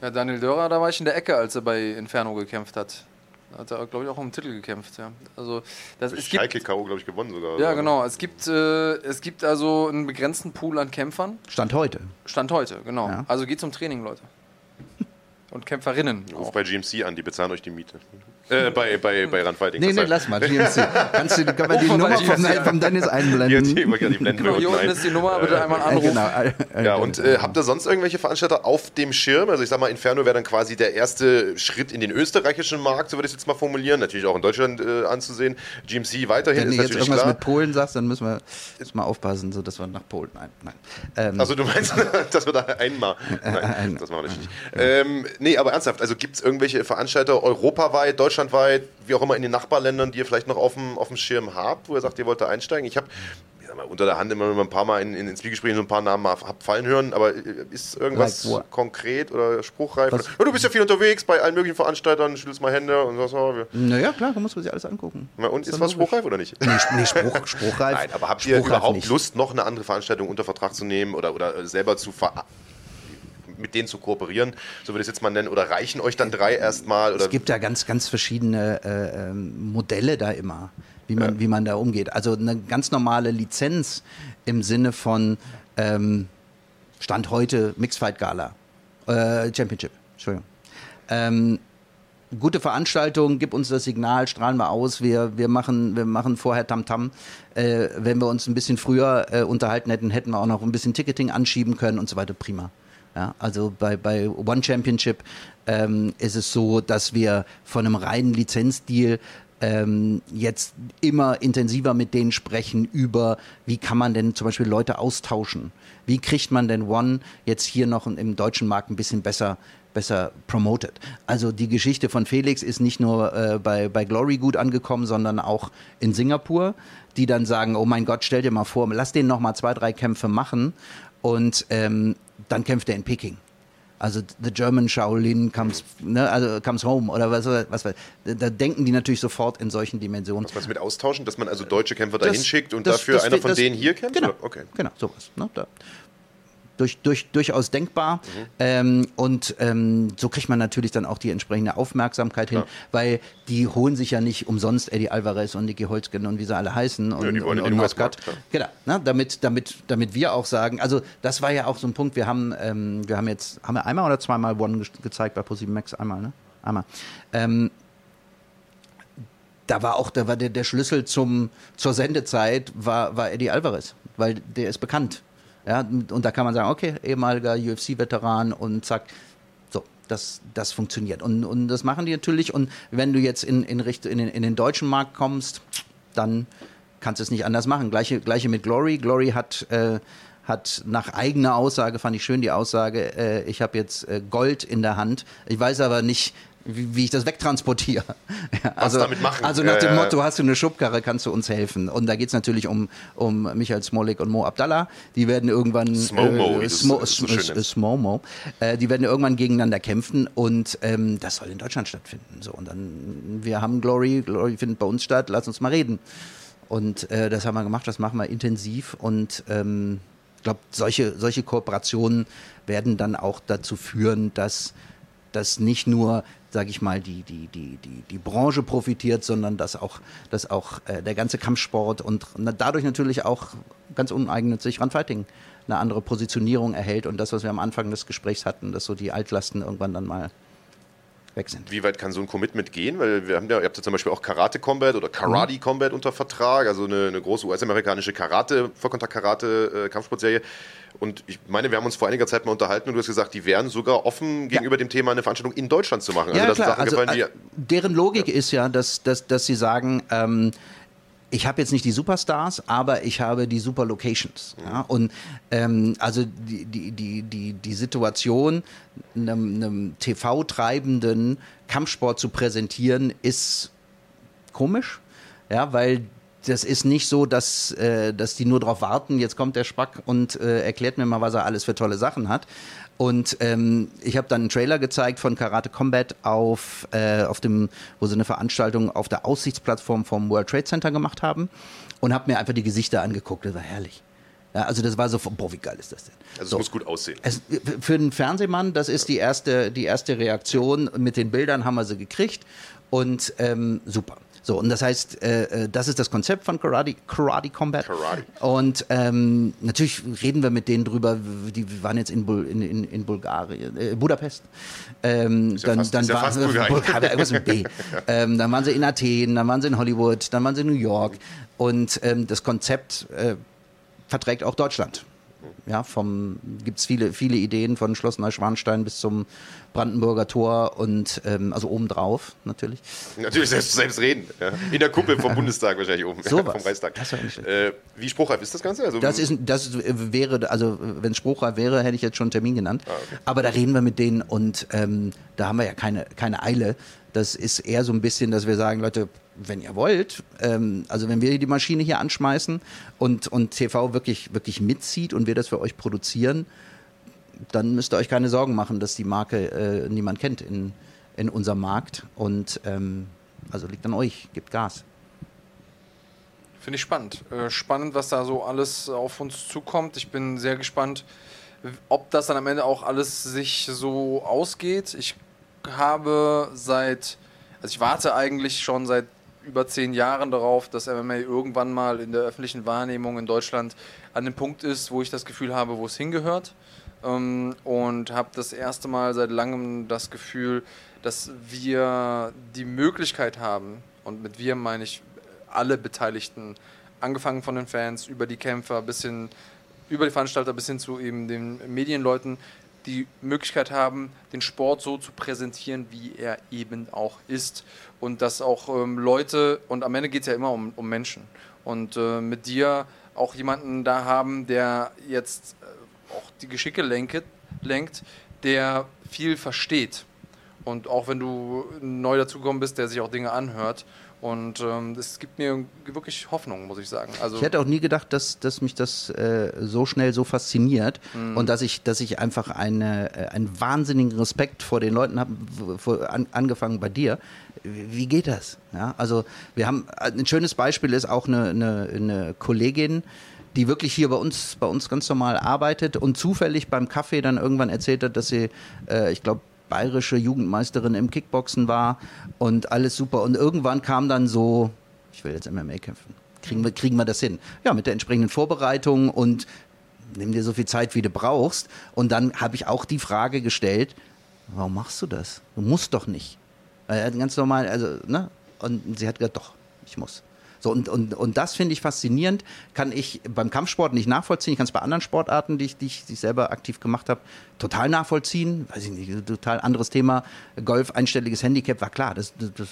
Ja, Daniel Dörrer, da war ich in der Ecke, als er bei Inferno gekämpft hat. Hat er, glaube ich, auch um den Titel gekämpft. Ja. Also, das, es Schalke K.O., glaube ich, gewonnen sogar. Ja, genau. Es gibt, äh, es gibt also einen begrenzten Pool an Kämpfern. Stand heute. Stand heute, genau. Ja. Also geht zum Training, Leute. Und Kämpferinnen. Ruf bei GMC an, die bezahlen euch die Miete. Äh, bei, bei, bei Runfighting. Nee, nee, lass mal, GMC. Kannst du, können wir die Nummer vom, vom Dennis einblenden? Die, die, die blenden genau, hier unten ist die Nummer, bitte einmal anrufen. Genau. Ja, und äh, habt ihr sonst irgendwelche Veranstalter auf dem Schirm? Also ich sag mal, Inferno wäre dann quasi der erste Schritt in den österreichischen Markt, so würde ich es jetzt mal formulieren. Natürlich auch in Deutschland äh, anzusehen. GMC weiterhin Wenn ist du jetzt irgendwas klar. mit Polen sagst, dann müssen wir jetzt mal aufpassen, so dass wir nach Polen... Nein, nein. Ähm. Also du meinst, dass wir da einmal... Nein, das machen wir nicht. Ähm, nee, aber ernsthaft, also gibt es irgendwelche Veranstalter europaweit, deutschlandweit, wie auch immer in den Nachbarländern, die ihr vielleicht noch auf dem, auf dem Schirm habt, wo ihr sagt, ihr wollt da einsteigen? Ich habe unter der Hand immer ein paar Mal in, in, in Zwiegesprächen so ein paar Namen hab fallen hören, aber ist irgendwas like konkret oder spruchreif? Ja, du bist ja viel unterwegs bei allen möglichen Veranstaltern, schüttelst mal Hände und so. Oh, naja, klar, da muss man sich alles angucken. Na, und ist, ist was spruchreif oder nicht? Nee, nee Spruch, spruchreif. Nein, aber habt ihr überhaupt nicht. Lust, noch eine andere Veranstaltung unter Vertrag zu nehmen oder, oder selber zu ver mit denen zu kooperieren, so würde ich es jetzt mal nennen, oder reichen euch dann drei erstmal? Es gibt ja ganz, ganz verschiedene äh, ähm, Modelle da immer, wie man, ja. wie man da umgeht. Also eine ganz normale Lizenz im Sinne von ähm, Stand heute Mixed Fight Gala, äh, Championship, Entschuldigung. Ähm, gute Veranstaltung, gib uns das Signal, strahlen wir aus, wir, wir, machen, wir machen vorher Tamtam. -Tam. Äh, wenn wir uns ein bisschen früher äh, unterhalten hätten, hätten wir auch noch ein bisschen Ticketing anschieben können und so weiter, prima. Ja, also bei, bei One Championship ähm, ist es so, dass wir von einem reinen Lizenzdeal ähm, jetzt immer intensiver mit denen sprechen über, wie kann man denn zum Beispiel Leute austauschen? Wie kriegt man denn One jetzt hier noch im deutschen Markt ein bisschen besser besser promoted. Also die Geschichte von Felix ist nicht nur äh, bei, bei Glory gut angekommen, sondern auch in Singapur, die dann sagen, oh mein Gott, stell dir mal vor, lass den noch mal zwei, drei Kämpfe machen und ähm, dann kämpft er in Peking. Also The German Shaolin comes, ne, also comes home oder was, was, was. Da denken die natürlich sofort in solchen Dimensionen. Was meinst du mit austauschen, dass man also deutsche Kämpfer da hinschickt und das, dafür das, einer von denen hier kämpft? Genau, okay. genau sowas. Ne, da durch, durch, durchaus denkbar. Mhm. Ähm, und ähm, so kriegt man natürlich dann auch die entsprechende Aufmerksamkeit hin, ja. weil die holen sich ja nicht umsonst Eddie Alvarez und Nicky Holzgen und wie sie alle heißen und, ja, und, und Muscat. Genau, ne, damit, damit, damit wir auch sagen, also das war ja auch so ein Punkt, wir haben, ähm, wir haben jetzt, haben wir einmal oder zweimal One ge gezeigt bei ProSieben Max? Einmal, ne? Einmal. Ähm, da war auch da war der, der Schlüssel zum, zur Sendezeit war, war Eddie Alvarez, weil der ist bekannt Ja, und da kann man sagen, okay, ehemaliger UFC-Veteran und zack, so, das, das funktioniert. Und, und das machen die natürlich. Und wenn du jetzt in, in, Richt, in, den, in den deutschen Markt kommst, dann kannst du es nicht anders machen. Gleiche, gleiche mit Glory. Glory hat, äh, hat nach eigener Aussage, fand ich schön die Aussage, äh, ich habe jetzt äh, Gold in der Hand. Ich weiß aber nicht, wie, wie ich das wegtransportiere. Ja, also, damit machen. Also nach dem Äh, Motto, hast du eine Schubkarre, kannst du uns helfen. Und da geht es natürlich um, um Michael Smolik und Mo Abdallah. Die werden irgendwann... Smomo, äh, es Smo, so Sm- nennst. Smomo. Äh, die werden irgendwann gegeneinander kämpfen und ähm, das soll in Deutschland stattfinden. So, und dann, wir haben Glory, Glory findet bei uns statt, lass uns mal reden. Und äh, das haben wir gemacht, das machen wir intensiv und ähm, ich glaube, solche, solche Kooperationen werden dann auch dazu führen, dass, dass nicht nur, sage ich mal, die, die, die, die, die Branche profitiert, sondern dass auch, dass auch äh, der ganze Kampfsport und dadurch natürlich auch ganz uneigennützig Run-Fighting eine andere Positionierung erhält und das, was wir am Anfang des Gesprächs hatten, dass so die Altlasten irgendwann dann mal weg sind. Wie weit kann so ein Commitment gehen? Weil wir haben ja, ihr habt ja zum Beispiel auch Karate Combat oder Mhm. Karate Combat unter Vertrag, also eine, eine große US-amerikanische Karate, Vollkontakt-Karate, äh, Kampfsportserie. Und ich meine, wir haben uns vor einiger Zeit mal unterhalten und du hast gesagt, die wären sogar offen gegenüber dem Thema, eine Veranstaltung in Deutschland zu machen. Ja, das klar. Sachen Also, gefallen, die äh, deren Logik ist ja, dass, dass, dass sie sagen, ähm, ich habe jetzt nicht die Superstars, aber ich habe die Super Locations. Ja? Und ähm, also die, die, die, die, die Situation, einem, einem TV-treibenden Kampfsport zu präsentieren, ist komisch, ja, weil das ist nicht so, dass, äh, dass die nur darauf warten, jetzt kommt der Spack und äh, erklärt mir mal, was er alles für tolle Sachen hat. Und ähm, ich habe dann einen Trailer gezeigt von Karate Combat auf, äh, auf dem, wo sie eine Veranstaltung auf der Aussichtsplattform vom World Trade Center gemacht haben und habe mir einfach die Gesichter angeguckt. Das war herrlich. Ja, also das war so, boah, wie geil ist das denn? also es so. muss gut aussehen. Es, für den Fernsehmann, das ist die erste, die erste Reaktion. Mit den Bildern haben wir sie gekriegt und ähm, super. So, und das heißt, äh, äh, das ist das Konzept von Karate, Karate Combat. Karate. Und ähm, natürlich reden wir mit denen drüber, die waren jetzt in, Bul in, in, in Bulgarien, äh, Budapest. Ähm, ja dann fast- dann ist ja waren sie Bulgarien. Bulgarien, irgendwas mit B. ähm, dann waren sie in Athen, dann waren sie in Hollywood, dann waren sie in New York. Und ähm, das Konzept äh, verträgt auch Deutschland. Ja, vom gibt es viele, viele Ideen von Schloss Neuschwanstein bis zum Brandenburger Tor und ähm, also obendrauf natürlich. Natürlich selbst, selbst reden. Ja. In der Kuppel vom Bundestag wahrscheinlich oben, Sowas. vom Reichstag. Äh, wie spruchreif ist das Ganze? Also, Das ist, das wäre, also wenn es spruchreif wäre, hätte ich jetzt schon einen Termin genannt. Aber da reden wir mit denen und ähm, da haben wir ja keine, keine Eile. Das ist eher so ein bisschen, dass wir sagen, Leute, wenn ihr wollt, ähm, also wenn wir die Maschine hier anschmeißen und, und TV wirklich, wirklich mitzieht und wir das für euch produzieren, dann müsst ihr euch keine Sorgen machen, dass die Marke äh, niemand kennt in, in unserem Markt. Und ähm, also liegt an euch, gebt Gas. Finde ich spannend. Äh, spannend, was da so alles auf uns zukommt. Ich bin sehr gespannt, ob das dann am Ende auch alles sich so ausgeht. Ich habe seit, also ich warte eigentlich schon seit über zehn Jahren darauf, dass MMA irgendwann mal in der öffentlichen Wahrnehmung in Deutschland an dem Punkt ist, wo ich das Gefühl habe, wo es hingehört. Ähm, und habe das erste Mal seit langem das Gefühl, dass wir die Möglichkeit haben, und mit wir meine ich alle Beteiligten, angefangen von den Fans, über die Kämpfer bis hin, über die Veranstalter bis hin zu eben den Medienleuten, die Möglichkeit haben, den Sport so zu präsentieren, wie er eben auch ist. Und dass auch ähm, Leute, und am Ende geht es ja immer um, um Menschen. Und äh, mit dir auch jemanden da haben, der jetzt äh, auch die Geschicke lenket, lenkt, der viel versteht. Und auch wenn du neu dazugekommen bist, der sich auch Dinge anhört. Und ähm, es gibt mir wirklich Hoffnung, muss ich sagen. Also, Ich hätte auch nie gedacht, dass, dass mich das äh, so schnell so fasziniert Mhm. und dass ich, dass ich einfach eine, äh, einen wahnsinnigen Respekt vor den Leuten habe, an, angefangen bei dir. Wie wie geht das? Ja, also wir haben ein schönes Beispiel ist auch eine, eine, eine Kollegin, die wirklich hier bei uns, bei uns ganz normal arbeitet und zufällig beim Kaffee dann irgendwann erzählt hat, dass sie, äh, ich glaube, bayerische Jugendmeisterin im Kickboxen war und alles super. Und irgendwann kam dann so, ich will jetzt MMA kämpfen. Kriegen wir, kriegen wir das hin? Ja, mit der entsprechenden Vorbereitung und nimm dir so viel Zeit, wie du brauchst. Und dann habe ich auch die Frage gestellt, warum machst du das? Du musst doch nicht. Ganz normal, also, ne? Und sie hat gesagt, doch, ich muss. So, und, und, und das finde ich faszinierend, kann ich beim Kampfsport nicht nachvollziehen. Ich kann es bei anderen Sportarten, die ich, die ich, die ich selber aktiv gemacht habe, total nachvollziehen. Weiß ich nicht, total anderes Thema. Golf, einstelliges Handicap, war klar, das, das, das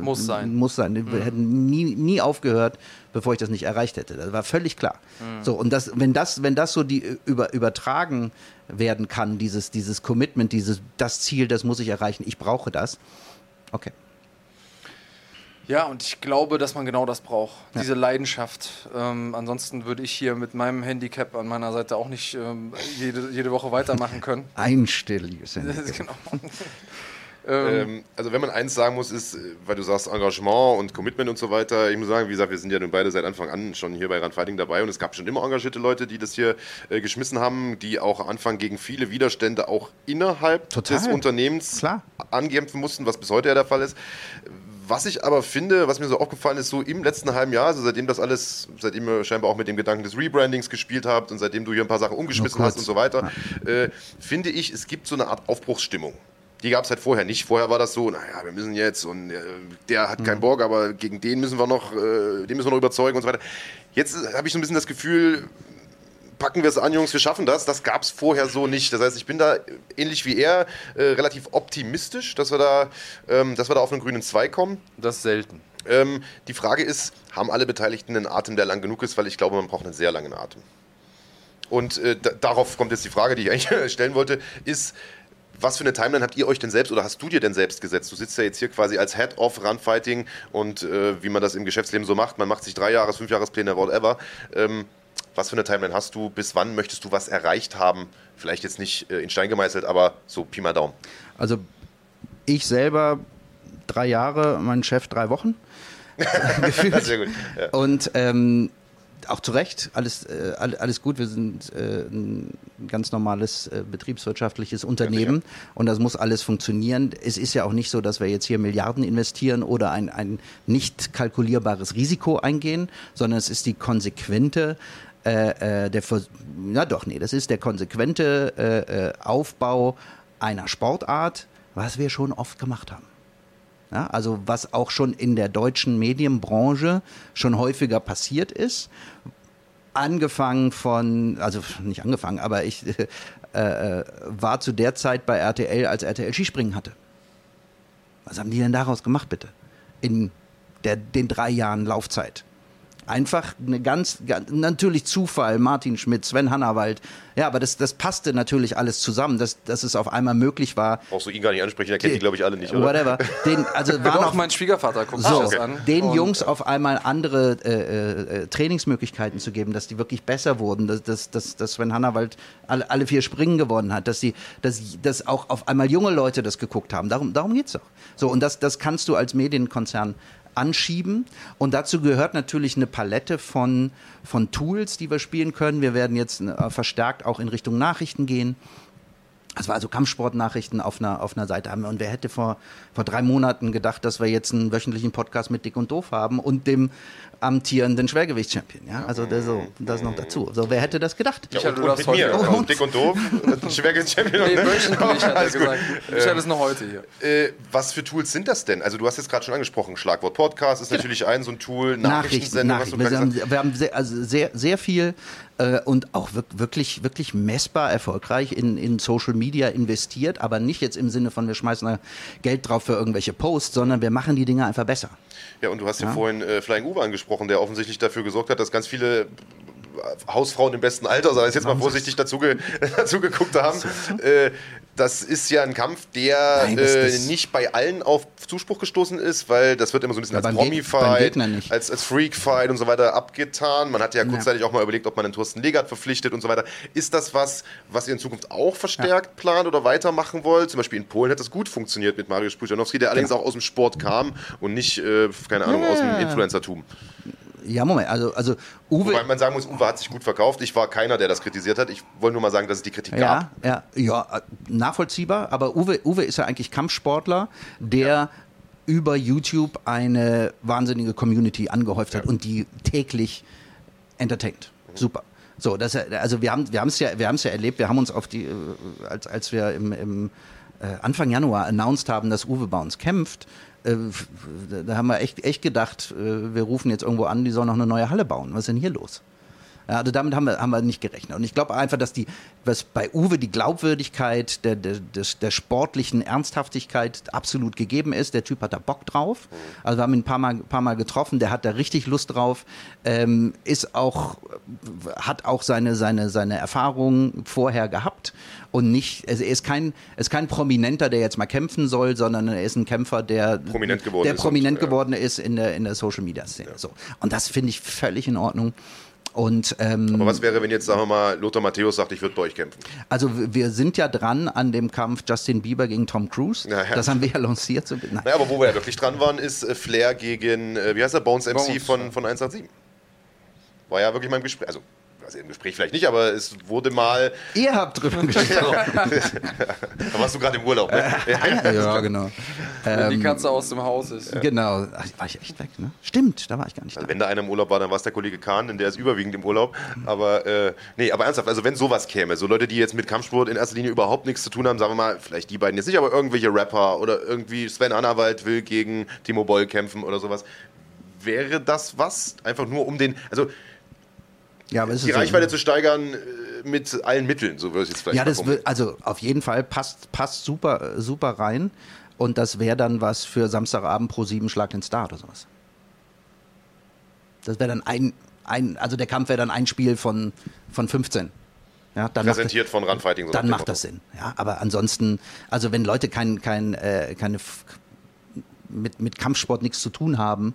Muss sein. Muss sein. Wir hätten nie, nie aufgehört, bevor ich das nicht erreicht hätte. Das war völlig klar. So, und das, wenn das, wenn das so die über, übertragen werden kann, dieses, dieses Commitment, dieses, das Ziel, das muss ich erreichen, ich brauche das. Okay. Ja, und ich glaube, dass man genau das braucht. Diese Leidenschaft. Ähm, ansonsten würde ich hier mit meinem Handicap an meiner Seite auch nicht ähm, jede, jede Woche weitermachen können. Einstelliges Handicap. genau. ähm, Ähm, also wenn man eins sagen muss, ist, weil du sagst Engagement und Commitment und so weiter, ich muss sagen, wie gesagt, wir sind ja nun beide seit Anfang an schon hier bei Run Fighting dabei und es gab schon immer engagierte Leute, die das hier äh, geschmissen haben, die auch am Anfang gegen viele Widerstände auch innerhalb Total. des Unternehmens Klar. ankämpfen mussten, was bis heute ja der Fall ist. Was ich aber finde, was mir so aufgefallen ist, so im letzten halben Jahr, also seitdem das alles, seitdem ihr scheinbar auch mit dem Gedanken des Rebrandings gespielt habt und seitdem du hier ein paar Sachen umgeschmissen hast und so weiter, äh, finde ich, es gibt so eine Art Aufbruchsstimmung. Die gab es halt vorher nicht. Vorher war das so, naja, wir müssen jetzt und äh, der hat keinen Bock, aber gegen den müssen wir noch, äh, den müssen wir noch überzeugen und so weiter. Jetzt äh, habe ich so ein bisschen das Gefühl, packen wir es an, Jungs, wir schaffen das. Das gab es vorher so nicht. Das heißt, ich bin da äh, ähnlich wie er äh, relativ optimistisch, dass wir da, ähm, dass wir da auf einen grünen Zweig kommen. das ist selten. Ähm, die Frage ist, haben alle Beteiligten einen Atem, der lang genug ist? Weil ich glaube, man braucht einen sehr langen Atem. Und äh, da, darauf kommt jetzt die Frage, die ich eigentlich stellen wollte, ist, was für eine Timeline habt ihr euch denn selbst oder hast du dir denn selbst gesetzt? Du sitzt ja jetzt hier quasi als Head of Runfighting und äh, wie man das im Geschäftsleben so macht, man macht sich drei Jahres, fünf Jahrespläne, whatever. Ähm, was für eine Timeline hast du? Bis wann möchtest du was erreicht haben? Vielleicht jetzt nicht äh, in Stein gemeißelt, aber so Pi mal Daumen. Also ich selber drei Jahre, mein Chef drei Wochen. Gefühlt. Sehr gut. Ja. Und ähm, auch zu Recht, alles, äh, all- alles gut. Wir sind äh, ein ganz normales äh, betriebswirtschaftliches Unternehmen und das muss alles funktionieren. Es ist ja auch nicht so, dass wir jetzt hier Milliarden investieren oder ein, ein nicht kalkulierbares Risiko eingehen, sondern es ist die konsequente äh, äh, der na doch, nee, das ist der konsequente äh, äh, Aufbau einer Sportart, was wir schon oft gemacht haben. Ja, also was auch schon in der deutschen Medienbranche schon häufiger passiert ist. Angefangen von, also nicht angefangen, aber ich äh, äh, war zu der Zeit bei RTL, als RTL Skispringen hatte. Was haben die denn daraus gemacht, bitte? In der, den drei Jahren Laufzeit. Einfach eine ganz, ganz, natürlich Zufall, Martin Schmidt, Sven Hannawald. Ja, aber das, das passte natürlich alles zusammen, dass, dass es auf einmal möglich war. Brauchst du ihn gar nicht ansprechen, er kennt die, glaube ich, alle nicht, oder? Whatever. Den, also waren auch mein Schwiegervater guckt so, das an. den Und, Jungs auf einmal andere äh, äh, Trainingsmöglichkeiten zu geben, dass die wirklich besser wurden, dass, dass, dass, dass Sven Hannawald alle, alle vier Springen gewonnen hat, dass, die, dass, dass auch auf einmal junge Leute das geguckt haben. Darum, darum geht es doch. So, und das, das kannst du als Medienkonzern anschieben. Und dazu gehört natürlich eine Palette von, von Tools, die wir spielen können. Wir werden jetzt äh, verstärkt auch in Richtung Nachrichten gehen. Das war also Kampfsportnachrichten auf einer, auf einer Seite haben. Und wer hätte vor, vor drei Monaten gedacht, dass wir jetzt einen wöchentlichen Podcast mit Dick und Doof haben und dem amtierenden Schwergewichtschampion. Ja? Also das, so, das noch dazu. So, wer hätte das gedacht? Michael, du und darfst mit mir. heute- Und dick und doof. Schwergewicht-Champion. Nee, wöchentlich hat er gesagt. Michael ist noch heute hier. Äh, was für Tools sind das denn? Also du hast jetzt gerade schon angesprochen, Schlagwort Podcast ist natürlich ein so ein Tool, Nachrichten, Nachrichtensendung, du Nachrichten. Wir, haben, wir haben sehr, also sehr, sehr viel äh, und auch wirk- wirklich, wirklich messbar erfolgreich in, in Social Media investiert, aber nicht jetzt im Sinne von, wir schmeißen da Geld drauf für irgendwelche Posts, sondern wir machen die Dinge einfach besser. Ja, und du hast ja, vorhin äh, Flying Uwe angesprochen, der offensichtlich dafür gesorgt hat, dass ganz viele Hausfrauen im besten Alter, sag ich jetzt mal vorsichtig, dazu, ge dazu geguckt haben. Äh, das ist ja ein Kampf, der Nein, äh, nicht bei allen auf Zuspruch gestoßen ist, weil das wird immer so ein bisschen Ja, als Promi-Fight, als, als Freak-Fight und so weiter abgetan. Man hat ja kurzzeitig auch mal überlegt, ob man den Thorsten Legert verpflichtet und so weiter. Ist das was, was ihr in Zukunft auch verstärkt plant oder weitermachen wollt? Zum Beispiel in Polen hat das gut funktioniert mit Mariusz Pujanowski, der allerdings auch aus dem Sport kam und nicht, äh, keine Ahnung, aus dem Ja. Influencertum. Ja, Moment, also, also Uwe. Wobei man sagen muss, Uwe hat sich gut verkauft. Ich war keiner, der das kritisiert hat. Ich wollte nur mal sagen, dass es die Kritik gab. Ja, ja, ja, äh, nachvollziehbar. Aber Uwe, Uwe ist ja eigentlich Kampfsportler, der über YouTube eine wahnsinnige Community angehäuft hat und die täglich entertaint. Super. So, das, also wir haben wir es ja wir haben es ja erlebt. Wir haben uns auf die äh, als als wir im, im äh, Anfang Januar announced haben, dass Uwe bei uns kämpft, äh, da haben wir echt, echt gedacht, äh, wir rufen jetzt irgendwo an, die sollen noch eine neue Halle bauen. Was ist denn hier los? Ja, also damit haben wir, haben wir nicht gerechnet. Und ich glaube einfach, dass die, was bei Uwe die Glaubwürdigkeit der, der, des, der sportlichen Ernsthaftigkeit absolut gegeben ist. Der Typ hat da Bock drauf. Also wir haben ihn ein paar Mal, paar Mal getroffen, der hat da richtig Lust drauf, ähm, ist auch, hat auch seine, seine, seine Erfahrungen vorher gehabt und nicht, also er ist kein, ist kein Prominenter, der jetzt mal kämpfen soll, sondern er ist ein Kämpfer, der Prominent geworden der ist prominent und, ja. geworden ist in der, in der Social Media Szene. So. Und das finde ich völlig in Ordnung. Und ähm, Aber was wäre, wenn jetzt, sagen wir mal, Lothar Matthäus sagt, ich würde bei euch kämpfen? also wir sind ja dran an dem Kampf Justin Bieber gegen Tom Cruise. Ja, ja. Das haben wir ja lanciert. So, nein. Naja, aber wo wir ja wirklich dran waren, ist äh, Flair gegen, äh, wie heißt der, Bones MC Bones, von, ja. von 187. War ja wirklich mal im Gespräch, also, also im Gespräch vielleicht nicht, aber es wurde mal, Ihr habt drüber gesprochen. da warst du gerade im Urlaub, ne? ja, ja, genau. Wenn die Katze aus dem Haus ist. Genau. Ach, war ich echt weg, ne? Stimmt, da war ich gar nicht da. Also wenn da einer im Urlaub war, dann war es der Kollege Kahn, denn der ist überwiegend im Urlaub. Aber äh, nee, aber ernsthaft, also wenn sowas käme, so Leute, die jetzt mit Kampfsport in erster Linie überhaupt nichts zu tun haben, sagen wir mal, vielleicht die beiden jetzt nicht, aber irgendwelche Rapper oder irgendwie Sven Annawald will gegen Timo Boll kämpfen oder sowas. Wäre das was? Einfach nur um den, also Ja, die so- Reichweite zu steigern äh, mit allen Mitteln, so würde ich es vielleicht Ja, mal das will, also auf jeden Fall passt, passt super, äh, super rein. Und das wäre dann was für Samstagabend pro sieben Schlag den Star oder sowas. Das wäre dann ein, ein, also der Kampf wäre dann ein Spiel von, von 15. Ja, dann Präsentiert von Run Fighting. so dann macht das Sinn. Ja, aber ansonsten, also wenn Leute kein, kein, äh, keine mit, mit Kampfsport nichts zu tun haben,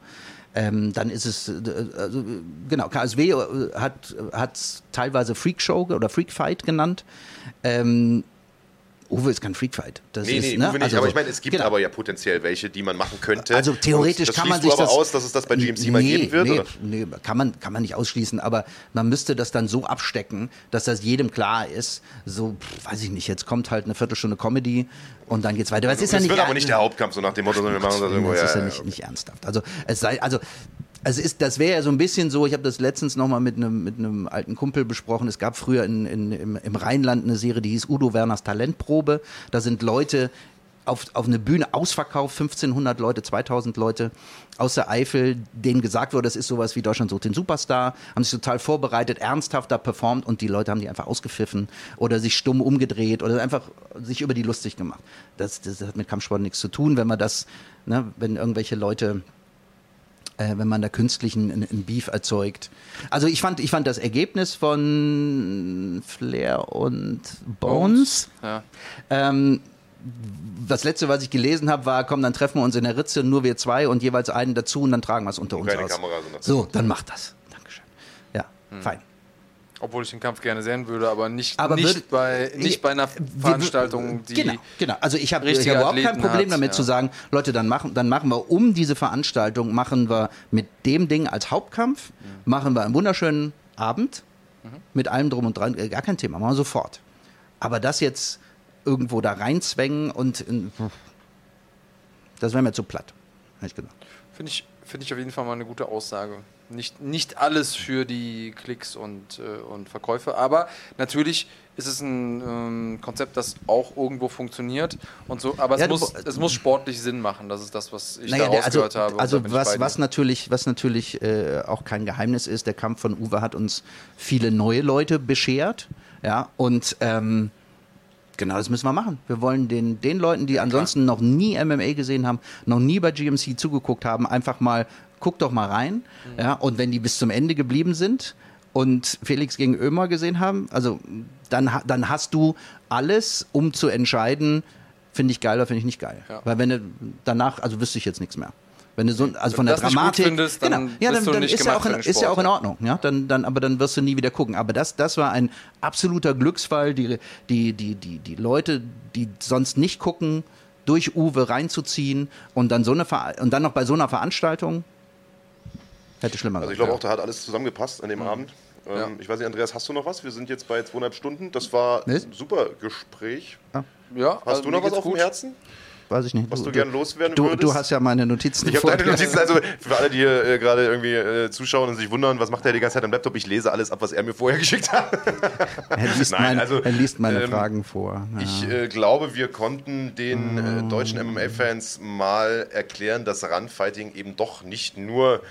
ähm, dann ist es, äh, also, genau, KSW äh, hat es teilweise Freakshow oder Freakfight genannt. Ähm, Uwe ist kein Freakfight. Das Nee, ist, nee, ne? Uwe nicht, also aber ich meine, es gibt Genau. aber ja potenziell welche, die man machen könnte. Also theoretisch kann man sich aber das aus, dass es das bei GMC mal nee, geben wird? Nee, oder? nee, kann man, kann man nicht ausschließen, aber man müsste das dann so abstecken, dass das jedem klar ist. So, pff, weiß ich nicht, jetzt kommt halt eine Viertelstunde Comedy und dann geht's weiter. Das ist ja nicht wird aber nicht der Hauptkampf, so nach dem Motto, sondern wir machen das irgendwo. das Ja, ist ja ja, nicht, okay. nicht ernsthaft. Also es sei, also es ist, das wäre ja so ein bisschen so, ich habe das letztens nochmal mit einem mit alten Kumpel besprochen. Es gab früher in, in, im, im Rheinland eine Serie, die hieß Udo Werners Talentprobe. Da sind Leute auf, auf eine Bühne ausverkauft, 1500 Leute, 2000 Leute aus der Eifel, denen gesagt wurde, das ist sowas wie Deutschland sucht den Superstar, haben sich total vorbereitet, ernsthafter performt und die Leute haben die einfach ausgepfiffen oder sich stumm umgedreht oder einfach sich über die lustig gemacht. Das, das hat mit Kampfsport nichts zu tun, wenn man das, ne, wenn irgendwelche Leute äh, wenn man da künstlichen einen, einen Beef erzeugt. Also ich fand, ich fand das Ergebnis von Flair und Bones. Ja. Ähm, das letzte, was ich gelesen habe, war, komm, dann treffen wir uns in der Ritze, nur wir zwei und jeweils einen dazu und dann tragen wir es unter uns keine aus. So dann macht das. Dankeschön. Ja, fein. Obwohl ich den Kampf gerne sehen würde, aber nicht, Aber nicht, würde- bei, nicht bei einer Veranstaltung, die. Genau, genau. Also ich habe hab überhaupt kein Problem damit ja. zu sagen, Leute, dann machen, dann machen wir um diese Veranstaltung, machen wir mit dem Ding als Hauptkampf, Mhm. machen wir einen wunderschönen Abend mit allem drum und dran, äh, gar kein Thema, machen wir sofort. Aber das jetzt irgendwo da reinzwängen und in, das wäre mir zu platt. Ich. Finde ich, finde ich auf jeden Fall mal eine gute Aussage. Nicht, nicht alles für die Klicks und, äh, und Verkäufe, aber natürlich ist es ein ähm, Konzept, das auch irgendwo funktioniert und so, aber es, Ja, du- muss, es muss sportlich Sinn machen. Das ist das, was ich Naja, da also, rausgehört habe. also ich bei was, was natürlich, was natürlich äh, auch kein Geheimnis ist, der Kampf von Uwe hat uns viele neue Leute beschert. Ja, und ähm, genau das müssen wir machen. Wir wollen den, den Leuten, die ansonsten noch nie MMA gesehen haben, noch nie bei GMC zugeguckt haben, einfach mal, guck doch mal rein. Mhm. Ja, und wenn die bis zum Ende geblieben sind und Felix gegen Ömer gesehen haben, also dann, dann hast du alles, um zu entscheiden, finde ich geil oder finde ich nicht geil. Ja. Weil wenn du danach, also wüsste ich jetzt nichts mehr. Wenn du so, also von der Dramatik, findest, dann genau, ja, dann, dann ist ja auch in, den ist ja auch in Sport, Ordnung, ja, dann, dann, aber dann wirst du nie wieder gucken. Aber das, das war ein absoluter Glücksfall, die, die, die, die, die Leute, die sonst nicht gucken, durch Uwe reinzuziehen und dann so eine Ver und dann noch bei so einer Veranstaltung hätte schlimmer Also ich glaube auch, da hat alles zusammengepasst an dem Abend. Ähm, Ja. Ich weiß nicht, Andreas, hast du noch was? Wir sind jetzt bei zweieinhalb Stunden. Das war Was? ein super Gespräch. ja, Hast also du noch was auf dem gut. Herzen? weiß ich nicht. Was du, gern loswerden du, würdest? du hast ja meine Notizen. Ich habe deine. Notizen, also für alle, die hier äh, gerade irgendwie äh, zuschauen und sich wundern, was macht er die ganze Zeit am Laptop? Ich lese alles ab, was er mir vorher geschickt hat. Er liest, Nein, mein, also, er liest meine ähm, Fragen vor. Ja. Ich äh, glaube, wir konnten den äh, deutschen MMA-Fans mal erklären, dass Runfighting eben doch nicht nur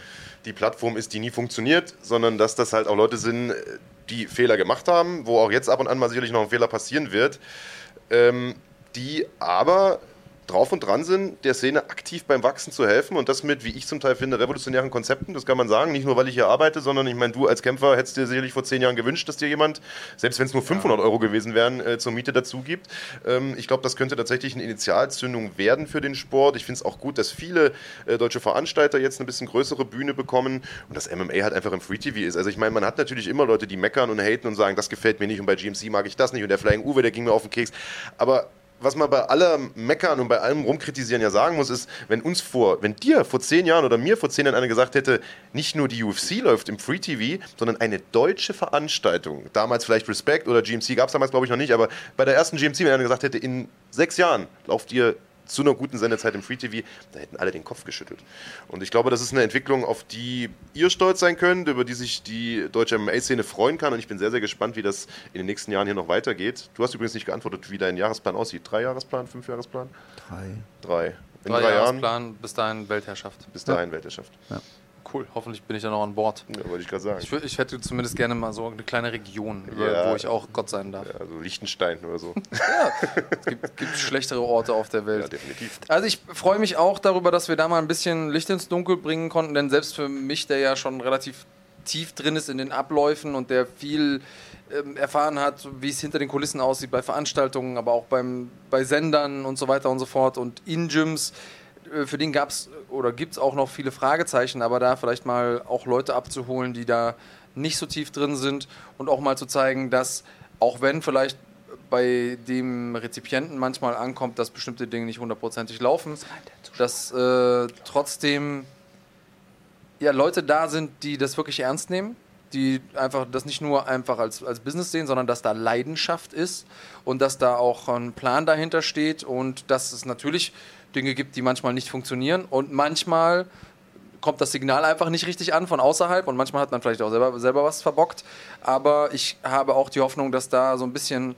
die Plattform ist, die nie funktioniert, sondern dass das halt auch Leute sind, äh, die Fehler gemacht haben, wo auch jetzt ab und an mal sicherlich noch ein Fehler passieren wird, ähm, die aber drauf und dran sind, der Szene aktiv beim Wachsen zu helfen und das mit, wie ich zum Teil finde, revolutionären Konzepten, das kann man sagen, nicht nur, weil ich hier arbeite, sondern ich meine, du als Kämpfer hättest dir sicherlich vor zehn Jahren gewünscht, dass dir jemand, selbst wenn es nur 500 Euro gewesen wären, äh, zur Miete dazu gibt. Ähm, ich glaube, das könnte tatsächlich eine Initialzündung werden für den Sport. Ich finde es auch gut, dass viele äh, deutsche Veranstalter jetzt eine bisschen größere Bühne bekommen und das MMA halt einfach im Free TV ist. Also ich meine, man hat natürlich immer Leute, die meckern und haten und sagen, das gefällt mir nicht und bei GMC mag ich das nicht und der Flying Uwe, der ging mir auf den Keks. Aber was man bei allem Meckern und bei allem Rumkritisieren ja sagen muss, ist, wenn uns vor, wenn dir vor zehn Jahren oder mir vor zehn Jahren einer gesagt hätte, nicht nur die UFC läuft im Free TV, sondern eine deutsche Veranstaltung, damals vielleicht Respect oder GMC gab es damals glaube ich noch nicht, aber bei der ersten GMC, wenn einer gesagt hätte, in sechs Jahren lauft ihr zu einer guten Sendezeit im Free TV, da hätten alle den Kopf geschüttelt. Und ich glaube, das ist eine Entwicklung, auf die ihr stolz sein könnt, über die sich die deutsche MMA-Szene freuen kann. Und ich bin sehr, sehr gespannt, wie das in den nächsten Jahren hier noch weitergeht. Du hast übrigens nicht geantwortet, wie dein Jahresplan aussieht. Drei Jahresplan, fünf Jahresplan? Drei. Drei. In Drei, drei, Jahren Jahresplan, bis dahin Weltherrschaft. bis dahin Weltherrschaft. Cool, hoffentlich bin ich dann noch an Bord. Ja, wollte ich gerade sagen. Ich, ich hätte zumindest gerne mal so eine kleine Region, Ja. wo ich auch Gott sein darf. Ja, also Liechtenstein oder so. Es gibt, gibt schlechtere Orte auf der Welt. Ja, definitiv. Also ich freue mich auch darüber, dass wir da mal ein bisschen Licht ins Dunkel bringen konnten, denn selbst für mich, der ja schon relativ tief drin ist in den Abläufen und der viel ähm, erfahren hat, wie es hinter den Kulissen aussieht bei Veranstaltungen, aber auch beim, bei Sendern und so weiter und so fort und in Gyms, für den gab es oder gibt es auch noch viele Fragezeichen, aber da vielleicht mal auch Leute abzuholen, die da nicht so tief drin sind und auch mal zu zeigen, dass auch wenn vielleicht bei dem Rezipienten manchmal ankommt, dass bestimmte Dinge nicht hundertprozentig laufen, dass äh, trotzdem ja, Leute da sind, die das wirklich ernst nehmen, die einfach das nicht nur einfach als, als Business sehen, sondern dass da Leidenschaft ist und dass da auch ein Plan dahinter steht und dass es natürlich Dinge gibt, die manchmal nicht funktionieren und manchmal kommt das Signal einfach nicht richtig an von außerhalb und manchmal hat man vielleicht auch selber, selber was verbockt. Aber ich habe auch die Hoffnung, dass da so ein bisschen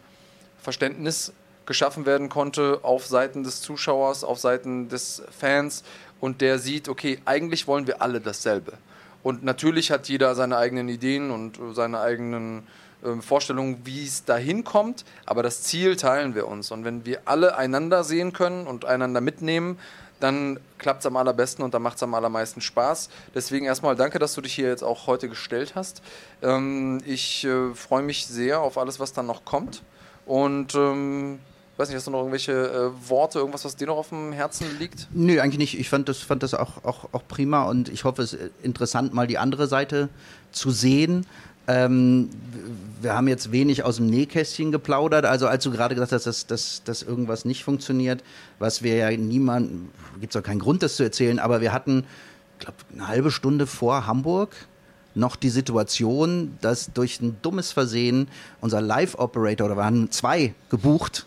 Verständnis geschaffen werden konnte auf Seiten des Zuschauers, auf Seiten des Fans und der sieht, okay, eigentlich wollen wir alle dasselbe. Und natürlich hat jeder seine eigenen Ideen und seine eigenen ähm, Vorstellungen, wie es dahin kommt, aber das Ziel teilen wir uns. Und wenn wir alle einander sehen können und einander mitnehmen, dann klappt es am allerbesten und dann macht es am allermeisten Spaß. Deswegen erstmal danke, dass du dich hier jetzt auch heute gestellt hast. Ähm, ich äh, freue mich sehr auf alles, was dann noch kommt. Und ähm, weiß nicht, hast du noch irgendwelche äh, Worte, irgendwas, was dir noch auf dem Herzen liegt? Nö, eigentlich nicht. Ich fand das, fand das auch, auch, auch prima und ich hoffe, es ist interessant, mal die andere Seite zu sehen. Ähm, wir haben jetzt wenig aus dem Nähkästchen geplaudert. Also als du gerade gesagt hast, dass, dass, dass irgendwas nicht funktioniert, was wir ja niemand, gibt es auch keinen Grund, das zu erzählen, aber wir hatten, ich glaube, eine halbe Stunde vor Hamburg noch die Situation, dass durch ein dummes Versehen unser Live-Operator, oder wir haben zwei gebucht,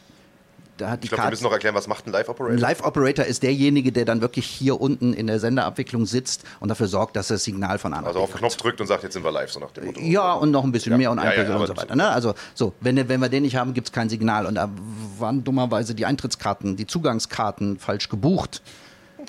da hat die Ich glaube, wir müssen noch erklären, was macht ein ein Live-Operator? Live-Operator ist derjenige, der dann wirklich hier unten in der Senderabwicklung sitzt und dafür sorgt, dass das Signal von anderen Also auf den Knopf drückt und sagt, jetzt sind wir live, so nach dem Motto. ja, und noch ein bisschen Ja. mehr und ein Ja, ja, Person und so weiter. Ne? Also so, wenn, wenn wir den nicht haben, gibt es kein Signal. Und da waren dummerweise die Eintrittskarten, die Zugangskarten falsch gebucht.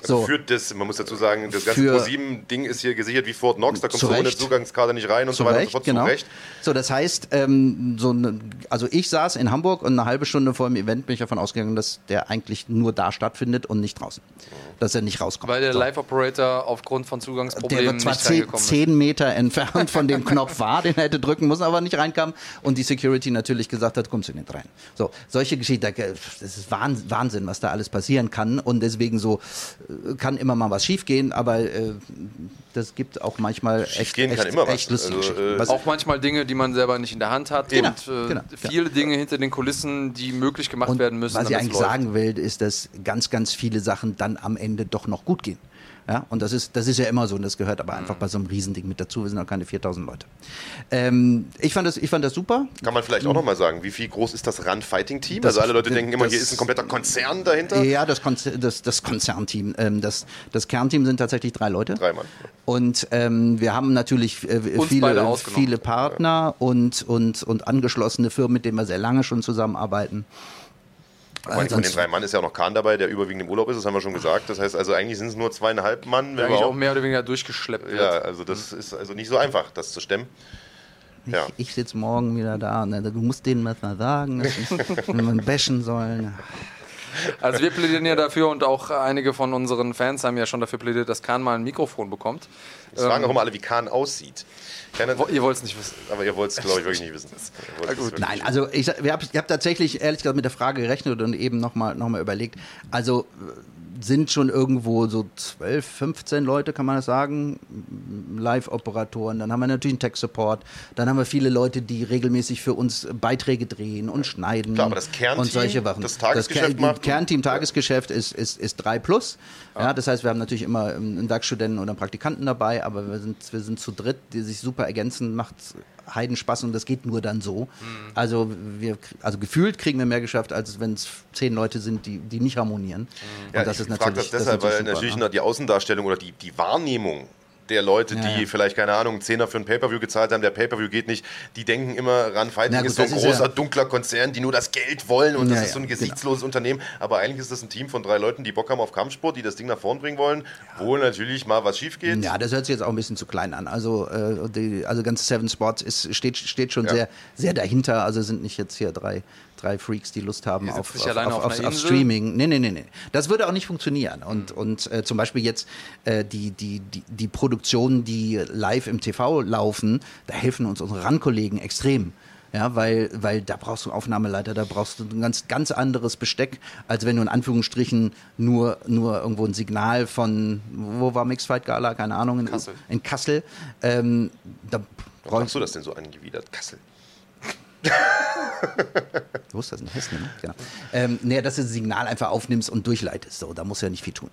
So. Führt das, man muss dazu sagen, das ganze Für- Pro7-Ding ist hier gesichert wie Fort Knox, da kommst Zu du ohne. Zugangskarte nicht rein und Zu so weiter und so fort. genau. Zu Recht. So, das heißt, ähm, so eine, also ich saß in Hamburg und eine halbe Stunde vor dem Event bin ich davon ausgegangen, dass der eigentlich nur da stattfindet und nicht draußen. Dass er nicht rauskommt. Weil der so. Live-Operator aufgrund von Der Zugangsproblemen zwar nicht zehn, zehn Meter entfernt von dem Knopf war, den er hätte drücken müssen, aber nicht reinkam. Und die Security natürlich gesagt hat, kommst du nicht rein. So, solche Geschichten, da- das ist Wahn- Wahnsinn, was da alles passieren kann. Und deswegen so kann immer mal was schiefgehen, aber äh, das gibt auch manchmal echt, echt, kann immer was. echt lustige Also, Geschichten. äh, Was- Auch manchmal Dinge, die man selber nicht in der Hand hat Genau, und äh, genau, viele Dinge hinter den Kulissen, die möglich gemacht Und werden müssen. was ich eigentlich läuft. sagen will, ist, dass ganz, ganz viele Sachen dann am Ende doch noch gut gehen. Ja, und das ist, das ist ja immer so und das gehört aber einfach bei so einem Riesending mit dazu. Wir sind auch keine 4000 Leute. Ähm, ich, fand das, ich fand das super. Kann man vielleicht auch nochmal sagen, wie viel groß ist das Run-Fighting-Team? Also alle Leute denken immer, das- hier ist ein kompletter Konzern dahinter. Ja, das, Konzer das, das Konzernteam. Ähm, das, das Kernteam sind tatsächlich drei Leute. Drei Mann. Und ähm, wir haben natürlich äh, viele, viele Partner und, und, und angeschlossene Firmen, mit denen wir sehr lange schon zusammenarbeiten. Allem von den drei Mann ist ja auch noch Kahn dabei, der überwiegend im Urlaub ist, das haben wir schon gesagt. Das heißt also, eigentlich sind es nur zweieinhalb Mann. Wenn eigentlich auch mehr oder weniger durchgeschleppt wird. Ja, also das ist also nicht so einfach, das zu stemmen. Ja. Ich, ich sitze morgen wieder da und äh, du musst denen was mal sagen, dass sie man bashen sollen. Also wir plädieren ja dafür und auch einige von unseren Fans haben ja schon dafür plädiert, dass Kahn mal ein Mikrofon bekommt. Es fragen auch immer alle, wie Kahn aussieht. Keiner, Wo- Ihr wollt es nicht wissen. aber ihr wollt es, glaube ich, wirklich nicht wissen. Wirklich Nein, also ich, ich habe hab tatsächlich ehrlich gesagt mit der Frage gerechnet und eben nochmal noch mal überlegt. Also sind schon irgendwo so 12, 15 Leute, kann man das sagen, Live-Operatoren. Dann haben wir natürlich einen Tech-Support. Dann haben wir viele Leute, die regelmäßig für uns Beiträge drehen und schneiden. Klar, aber das Kernteam, und solche Sachen. das Tagesgeschäft Ker- macht- Kernteam Tagesgeschäft ist, ist, ist 3 plus. Ja, das heißt, wir haben natürlich immer einen Werkstudenten oder einen Praktikanten dabei, aber wir sind, wir sind zu dritt, die sich super ergänzen, macht Heidenspaß und das geht nur dann so. Also, wir, also gefühlt kriegen wir mehr geschafft, als wenn es zehn Leute sind, die, die nicht harmonieren. Ja, und das ich ist frage natürlich, das deshalb, weil natürlich ne? noch die Außendarstellung oder die, die Wahrnehmung der Leute, Ja, die ja. vielleicht, keine Ahnung, einen Zehner für ein Pay-Per-View gezahlt haben, der Pay-Per-View geht nicht, die denken immer, Run Fighting ist so ein ist großer, dunkler Konzern, die nur das Geld wollen und das ist so ein ja, gesichtsloses Unternehmen. Aber eigentlich ist das ein Team von drei Leuten, die Bock haben auf Kampfsport, die das Ding nach vorn bringen wollen, wo natürlich mal was schief geht. Ja, das hört sich jetzt auch ein bisschen zu klein an. Also, äh, die, also ganz Seven Sports ist, steht, steht schon sehr, sehr dahinter. Also sind nicht jetzt hier drei, drei Freaks, die Lust haben auf, auf, auf, auf auf? Streaming. Nee, nee, nee, nee. Das würde auch nicht funktionieren. Und, und äh, zum Beispiel jetzt äh, die, die, die, die Produktionen, die live im TV laufen, da helfen uns unsere RAN-Kollegen extrem. Ja, weil, weil da brauchst du einen Aufnahmeleiter, da brauchst du ein ganz, ganz anderes Besteck, als wenn du in Anführungsstrichen nur, nur irgendwo ein Signal von, wo war Mixed Fight Gala, keine Ahnung, in Kassel. In Kassel. Ähm, da Warum brauchst hast du das denn so angewidert? Kassel. Wo ist das? In Hessen, ne? Genau. Ähm, nee, dass du das Signal einfach aufnimmst und durchleitest. So, da musst du ja nicht viel tun.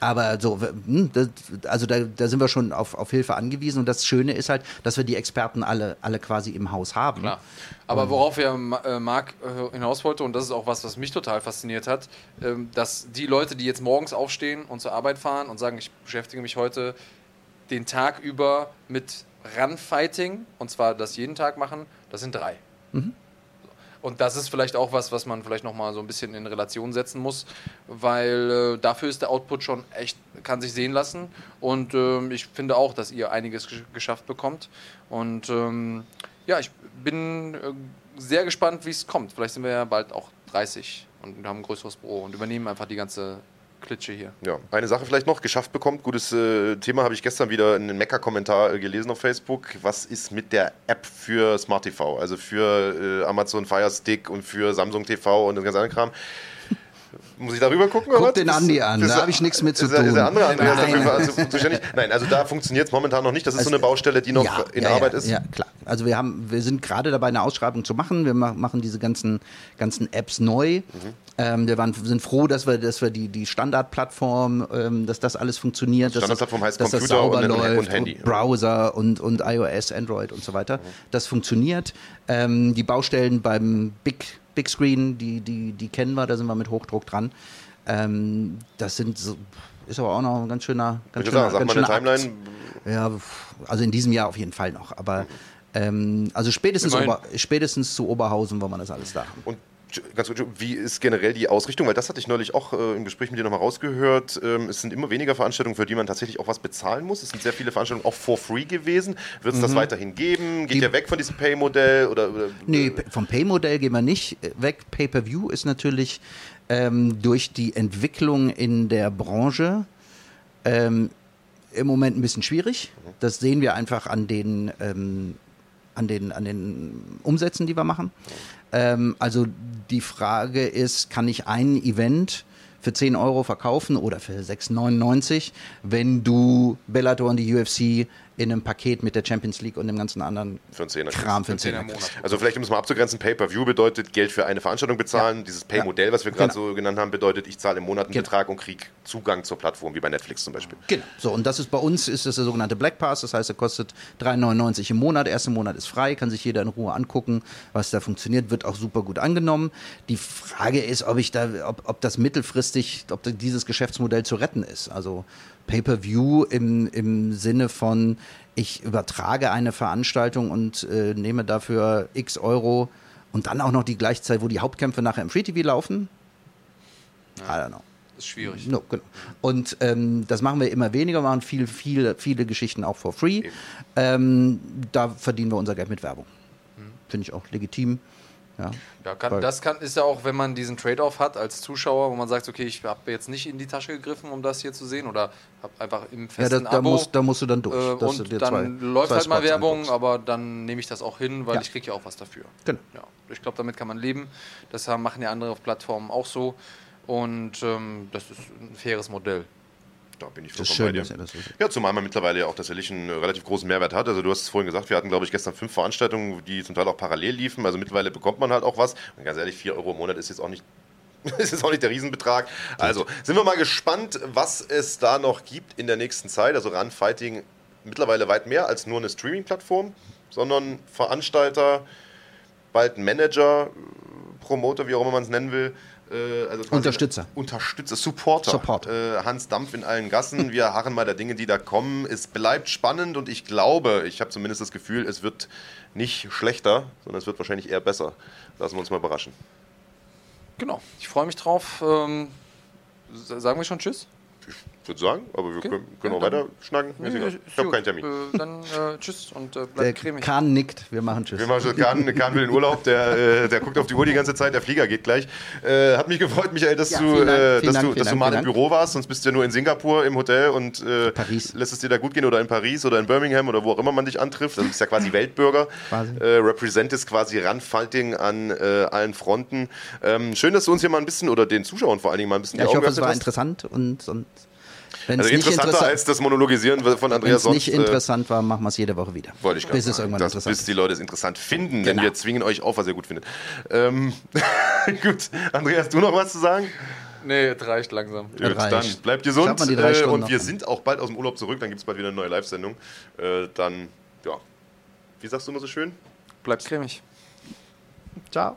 Aber so, hm, das, also da, da sind wir schon auf, auf Hilfe angewiesen. Und das Schöne ist halt, dass wir die Experten alle, alle quasi im Haus haben. Klar. Aber worauf ja äh, Marc äh, hinaus wollte, und das ist auch was, was mich total fasziniert hat, ähm, dass die Leute, die jetzt morgens aufstehen und zur Arbeit fahren und sagen, ich beschäftige mich heute den Tag über mit Runfighting, und zwar das jeden Tag machen, das sind drei. Und das ist vielleicht auch was, was man vielleicht nochmal so ein bisschen in Relation setzen muss, weil äh, dafür ist der Output schon echt, kann sich sehen lassen. Und ähm, ich finde auch, dass ihr einiges gesch geschafft bekommt. Und ähm, ja, ich bin äh, sehr gespannt, wie es kommt. Vielleicht sind wir ja bald auch 30 und haben ein größeres Büro und übernehmen einfach die ganze Klitsche hier. Ja, eine Sache vielleicht noch, geschafft bekommt. Gutes äh, Thema habe ich gestern wieder in einem Mecker-Kommentar äh, gelesen auf Facebook. Was ist mit der App für Smart TV? Also für äh, Amazon Fire Stick und für Samsung TV und den ganzen anderen Kram. Muss ich darüber gucken? Guck oder was? den Andi an, da habe ich nichts mit zu ist, der- Ist der tun. andere Andreas Nein. dafür also zuständig? Nein, also da funktioniert es momentan noch nicht. Das ist so eine Baustelle, die noch in Arbeit ja, ist. Ja, klar. Also wir haben, wir sind gerade dabei, eine Ausschreibung zu machen. Wir ma- machen diese ganzen, ganzen Apps neu. Mhm. Ähm, wir waren, sind froh, dass wir, dass wir die, die Standardplattform, ähm, dass das alles funktioniert. dass das- Standardplattform heißt dass das Computer und- sauber und- und läuft, Handy. Browser und, und iOS, Android und so weiter. Mhm. Das funktioniert. Ähm, die Baustellen beim Big, Big Screen, die, die, die kennen wir, da sind wir mit Hochdruck dran. Ähm, das sind so, ist aber auch noch ein ganz schöner, ganz Ich würde sagen, schöner, sag ganz mal eine schöner Akt. Timeline. Ja, also in diesem Jahr auf jeden Fall noch. Aber ähm, also spätestens. Ober, spätestens zu Oberhausen wollen wir das alles da. Und ganz kurz, wie ist generell die Ausrichtung? Weil das hatte ich neulich auch äh, im Gespräch mit dir nochmal rausgehört. Ähm, es sind immer weniger Veranstaltungen, für die man tatsächlich auch was bezahlen muss. Es sind sehr viele Veranstaltungen auch for free gewesen. Wird es das weiterhin geben? Geht Die- ihr weg von diesem Pay-Modell? Oder, oder, Nee, p- vom Pay-Modell gehen wir nicht äh, weg. Pay-per-View ist natürlich ähm, durch die Entwicklung in der Branche ähm, im Moment ein bisschen schwierig. Das sehen wir einfach an den, ähm, an den, an den Umsätzen, die wir machen. Ähm, also die Frage ist, kann ich ein Event für 10 Euro verkaufen oder für 6,99, wenn du Bellator und die UFC in einem Paket mit der Champions League und dem ganzen anderen Für einen Zehner Kram für einen Zehner. Also vielleicht, um es mal abzugrenzen, Pay-Per-View bedeutet Geld für eine Veranstaltung bezahlen. Dieses Pay-Modell, was wir gerade Genau. so genannt haben, bedeutet, ich zahle im Monat einen Genau. Betrag und kriege Zugang zur Plattform, wie bei Netflix zum Beispiel. Genau. So, und das ist bei uns ist das der sogenannte Black Pass, das heißt, er kostet 3,99 im Monat. Der erste Monat ist frei, kann sich jeder in Ruhe angucken, was da funktioniert, wird auch super gut angenommen. Die Frage ist, ob ich da, ob, ob das mittelfristig, ob dieses Geschäftsmodell zu retten ist. Also Pay-per-View im, im Sinne von, ich übertrage eine Veranstaltung und äh, nehme dafür x Euro und dann auch noch die Gleichzeit, wo die Hauptkämpfe nachher im Free TV laufen. I don't know. Das ist schwierig. No, genau. Und ähm, das machen wir immer weniger, machen viel, viel, viele Geschichten auch for free. Ähm, da verdienen wir unser Geld mit Werbung. Finde ich auch legitim. Ja. Ja, kann, das kann, ist ja auch, wenn man diesen Trade-off hat als Zuschauer, wo man sagt, okay, ich habe jetzt nicht in die Tasche gegriffen, um das hier zu sehen oder habe einfach im Ja, da, festen da, Abo. musst, da musst du dann durch. äh, und dann zwei- läuft zwei halt mal Werbung, aber dann nehme ich das auch hin, weil Ja. ich kriege ja auch was dafür. Genau. Ja, ich glaube, damit kann man leben. Das machen ja andere Plattformen auch so. Und ähm, das ist ein faires Modell. Da bin ich Das ist vollkommen bei schön, dir. er das Ja, zumal man mittlerweile ja auch tatsächlich einen relativ großen Mehrwert hat. Also du hast es vorhin gesagt, wir hatten, glaube ich, gestern fünf Veranstaltungen, die zum Teil auch parallel liefen. Also mittlerweile bekommt man halt auch was. Und ganz ehrlich, vier Euro im Monat ist jetzt auch nicht ist jetzt auch nicht der Riesenbetrag. Also sind wir mal gespannt, was es da noch gibt in der nächsten Zeit. Also Run Fighting mittlerweile weit mehr als nur eine Streaming-Plattform, sondern Veranstalter, bald Manager, Promoter, wie auch immer man es nennen will. Äh, Also Unterstützer. Unterstützer, Supporter. Supporter. Äh, Hans Dampf in allen Gassen. Wir harren mal der Dinge, die da kommen. Es bleibt spannend und ich glaube, ich habe zumindest das Gefühl, es wird nicht schlechter, sondern es wird wahrscheinlich eher besser. Lassen wir uns mal überraschen. Genau. Ich freue mich drauf. Ähm, sagen wir schon Tschüss? Ich würde sagen, aber wir Okay. können, können auch Ja, dann- weiter schnacken. Ist Ich habe keinen Termin. Äh, dann äh, Tschüss und äh, bleibt cremig. Kahn nickt, wir machen Tschüss. Wir machen Kahn, Kahn will in Urlaub, der, äh, der guckt auf die Uhr die ganze Zeit, der Flieger geht gleich. Äh, hat mich gefreut, Michael, dass, Ja, du, vielen Dank, äh, vielen dass, Dank, du, dass du Dank, mal vielen im Dank. Büro warst, sonst bist du ja nur in Singapur im Hotel und äh, Paris. lässt es dir da gut gehen oder in Paris oder in Birmingham oder wo auch immer man dich antrifft. Also du bist ja quasi Weltbürger, Quasi. representest quasi Randfighting an äh, allen Fronten. Ähm, schön, dass du uns hier mal ein bisschen oder den Zuschauern vor allen Dingen mal ein bisschen Ja, die ich Augen hoffe, es war hast. interessant und, und wenn es Also nicht, interessanter interessa als das Monologisieren von wenn Andreas es sonst. nicht äh, interessant war, machen wir es jede Woche wieder. Wollte ich gerade Bis es sagen, irgendwann dass, interessant bis die Leute es interessant finden, denn Genau. wir zwingen euch auf, was ihr gut findet. Ähm, gut, Andreas, du noch was zu sagen? Nee, es reicht langsam. Gut, reicht. dann bleibt gesund äh, und noch. wir sind auch bald aus dem Urlaub zurück, dann gibt es bald wieder eine neue Live-Sendung. Äh, dann, ja, wie sagst du immer so schön? Bleibt cremig. Ciao.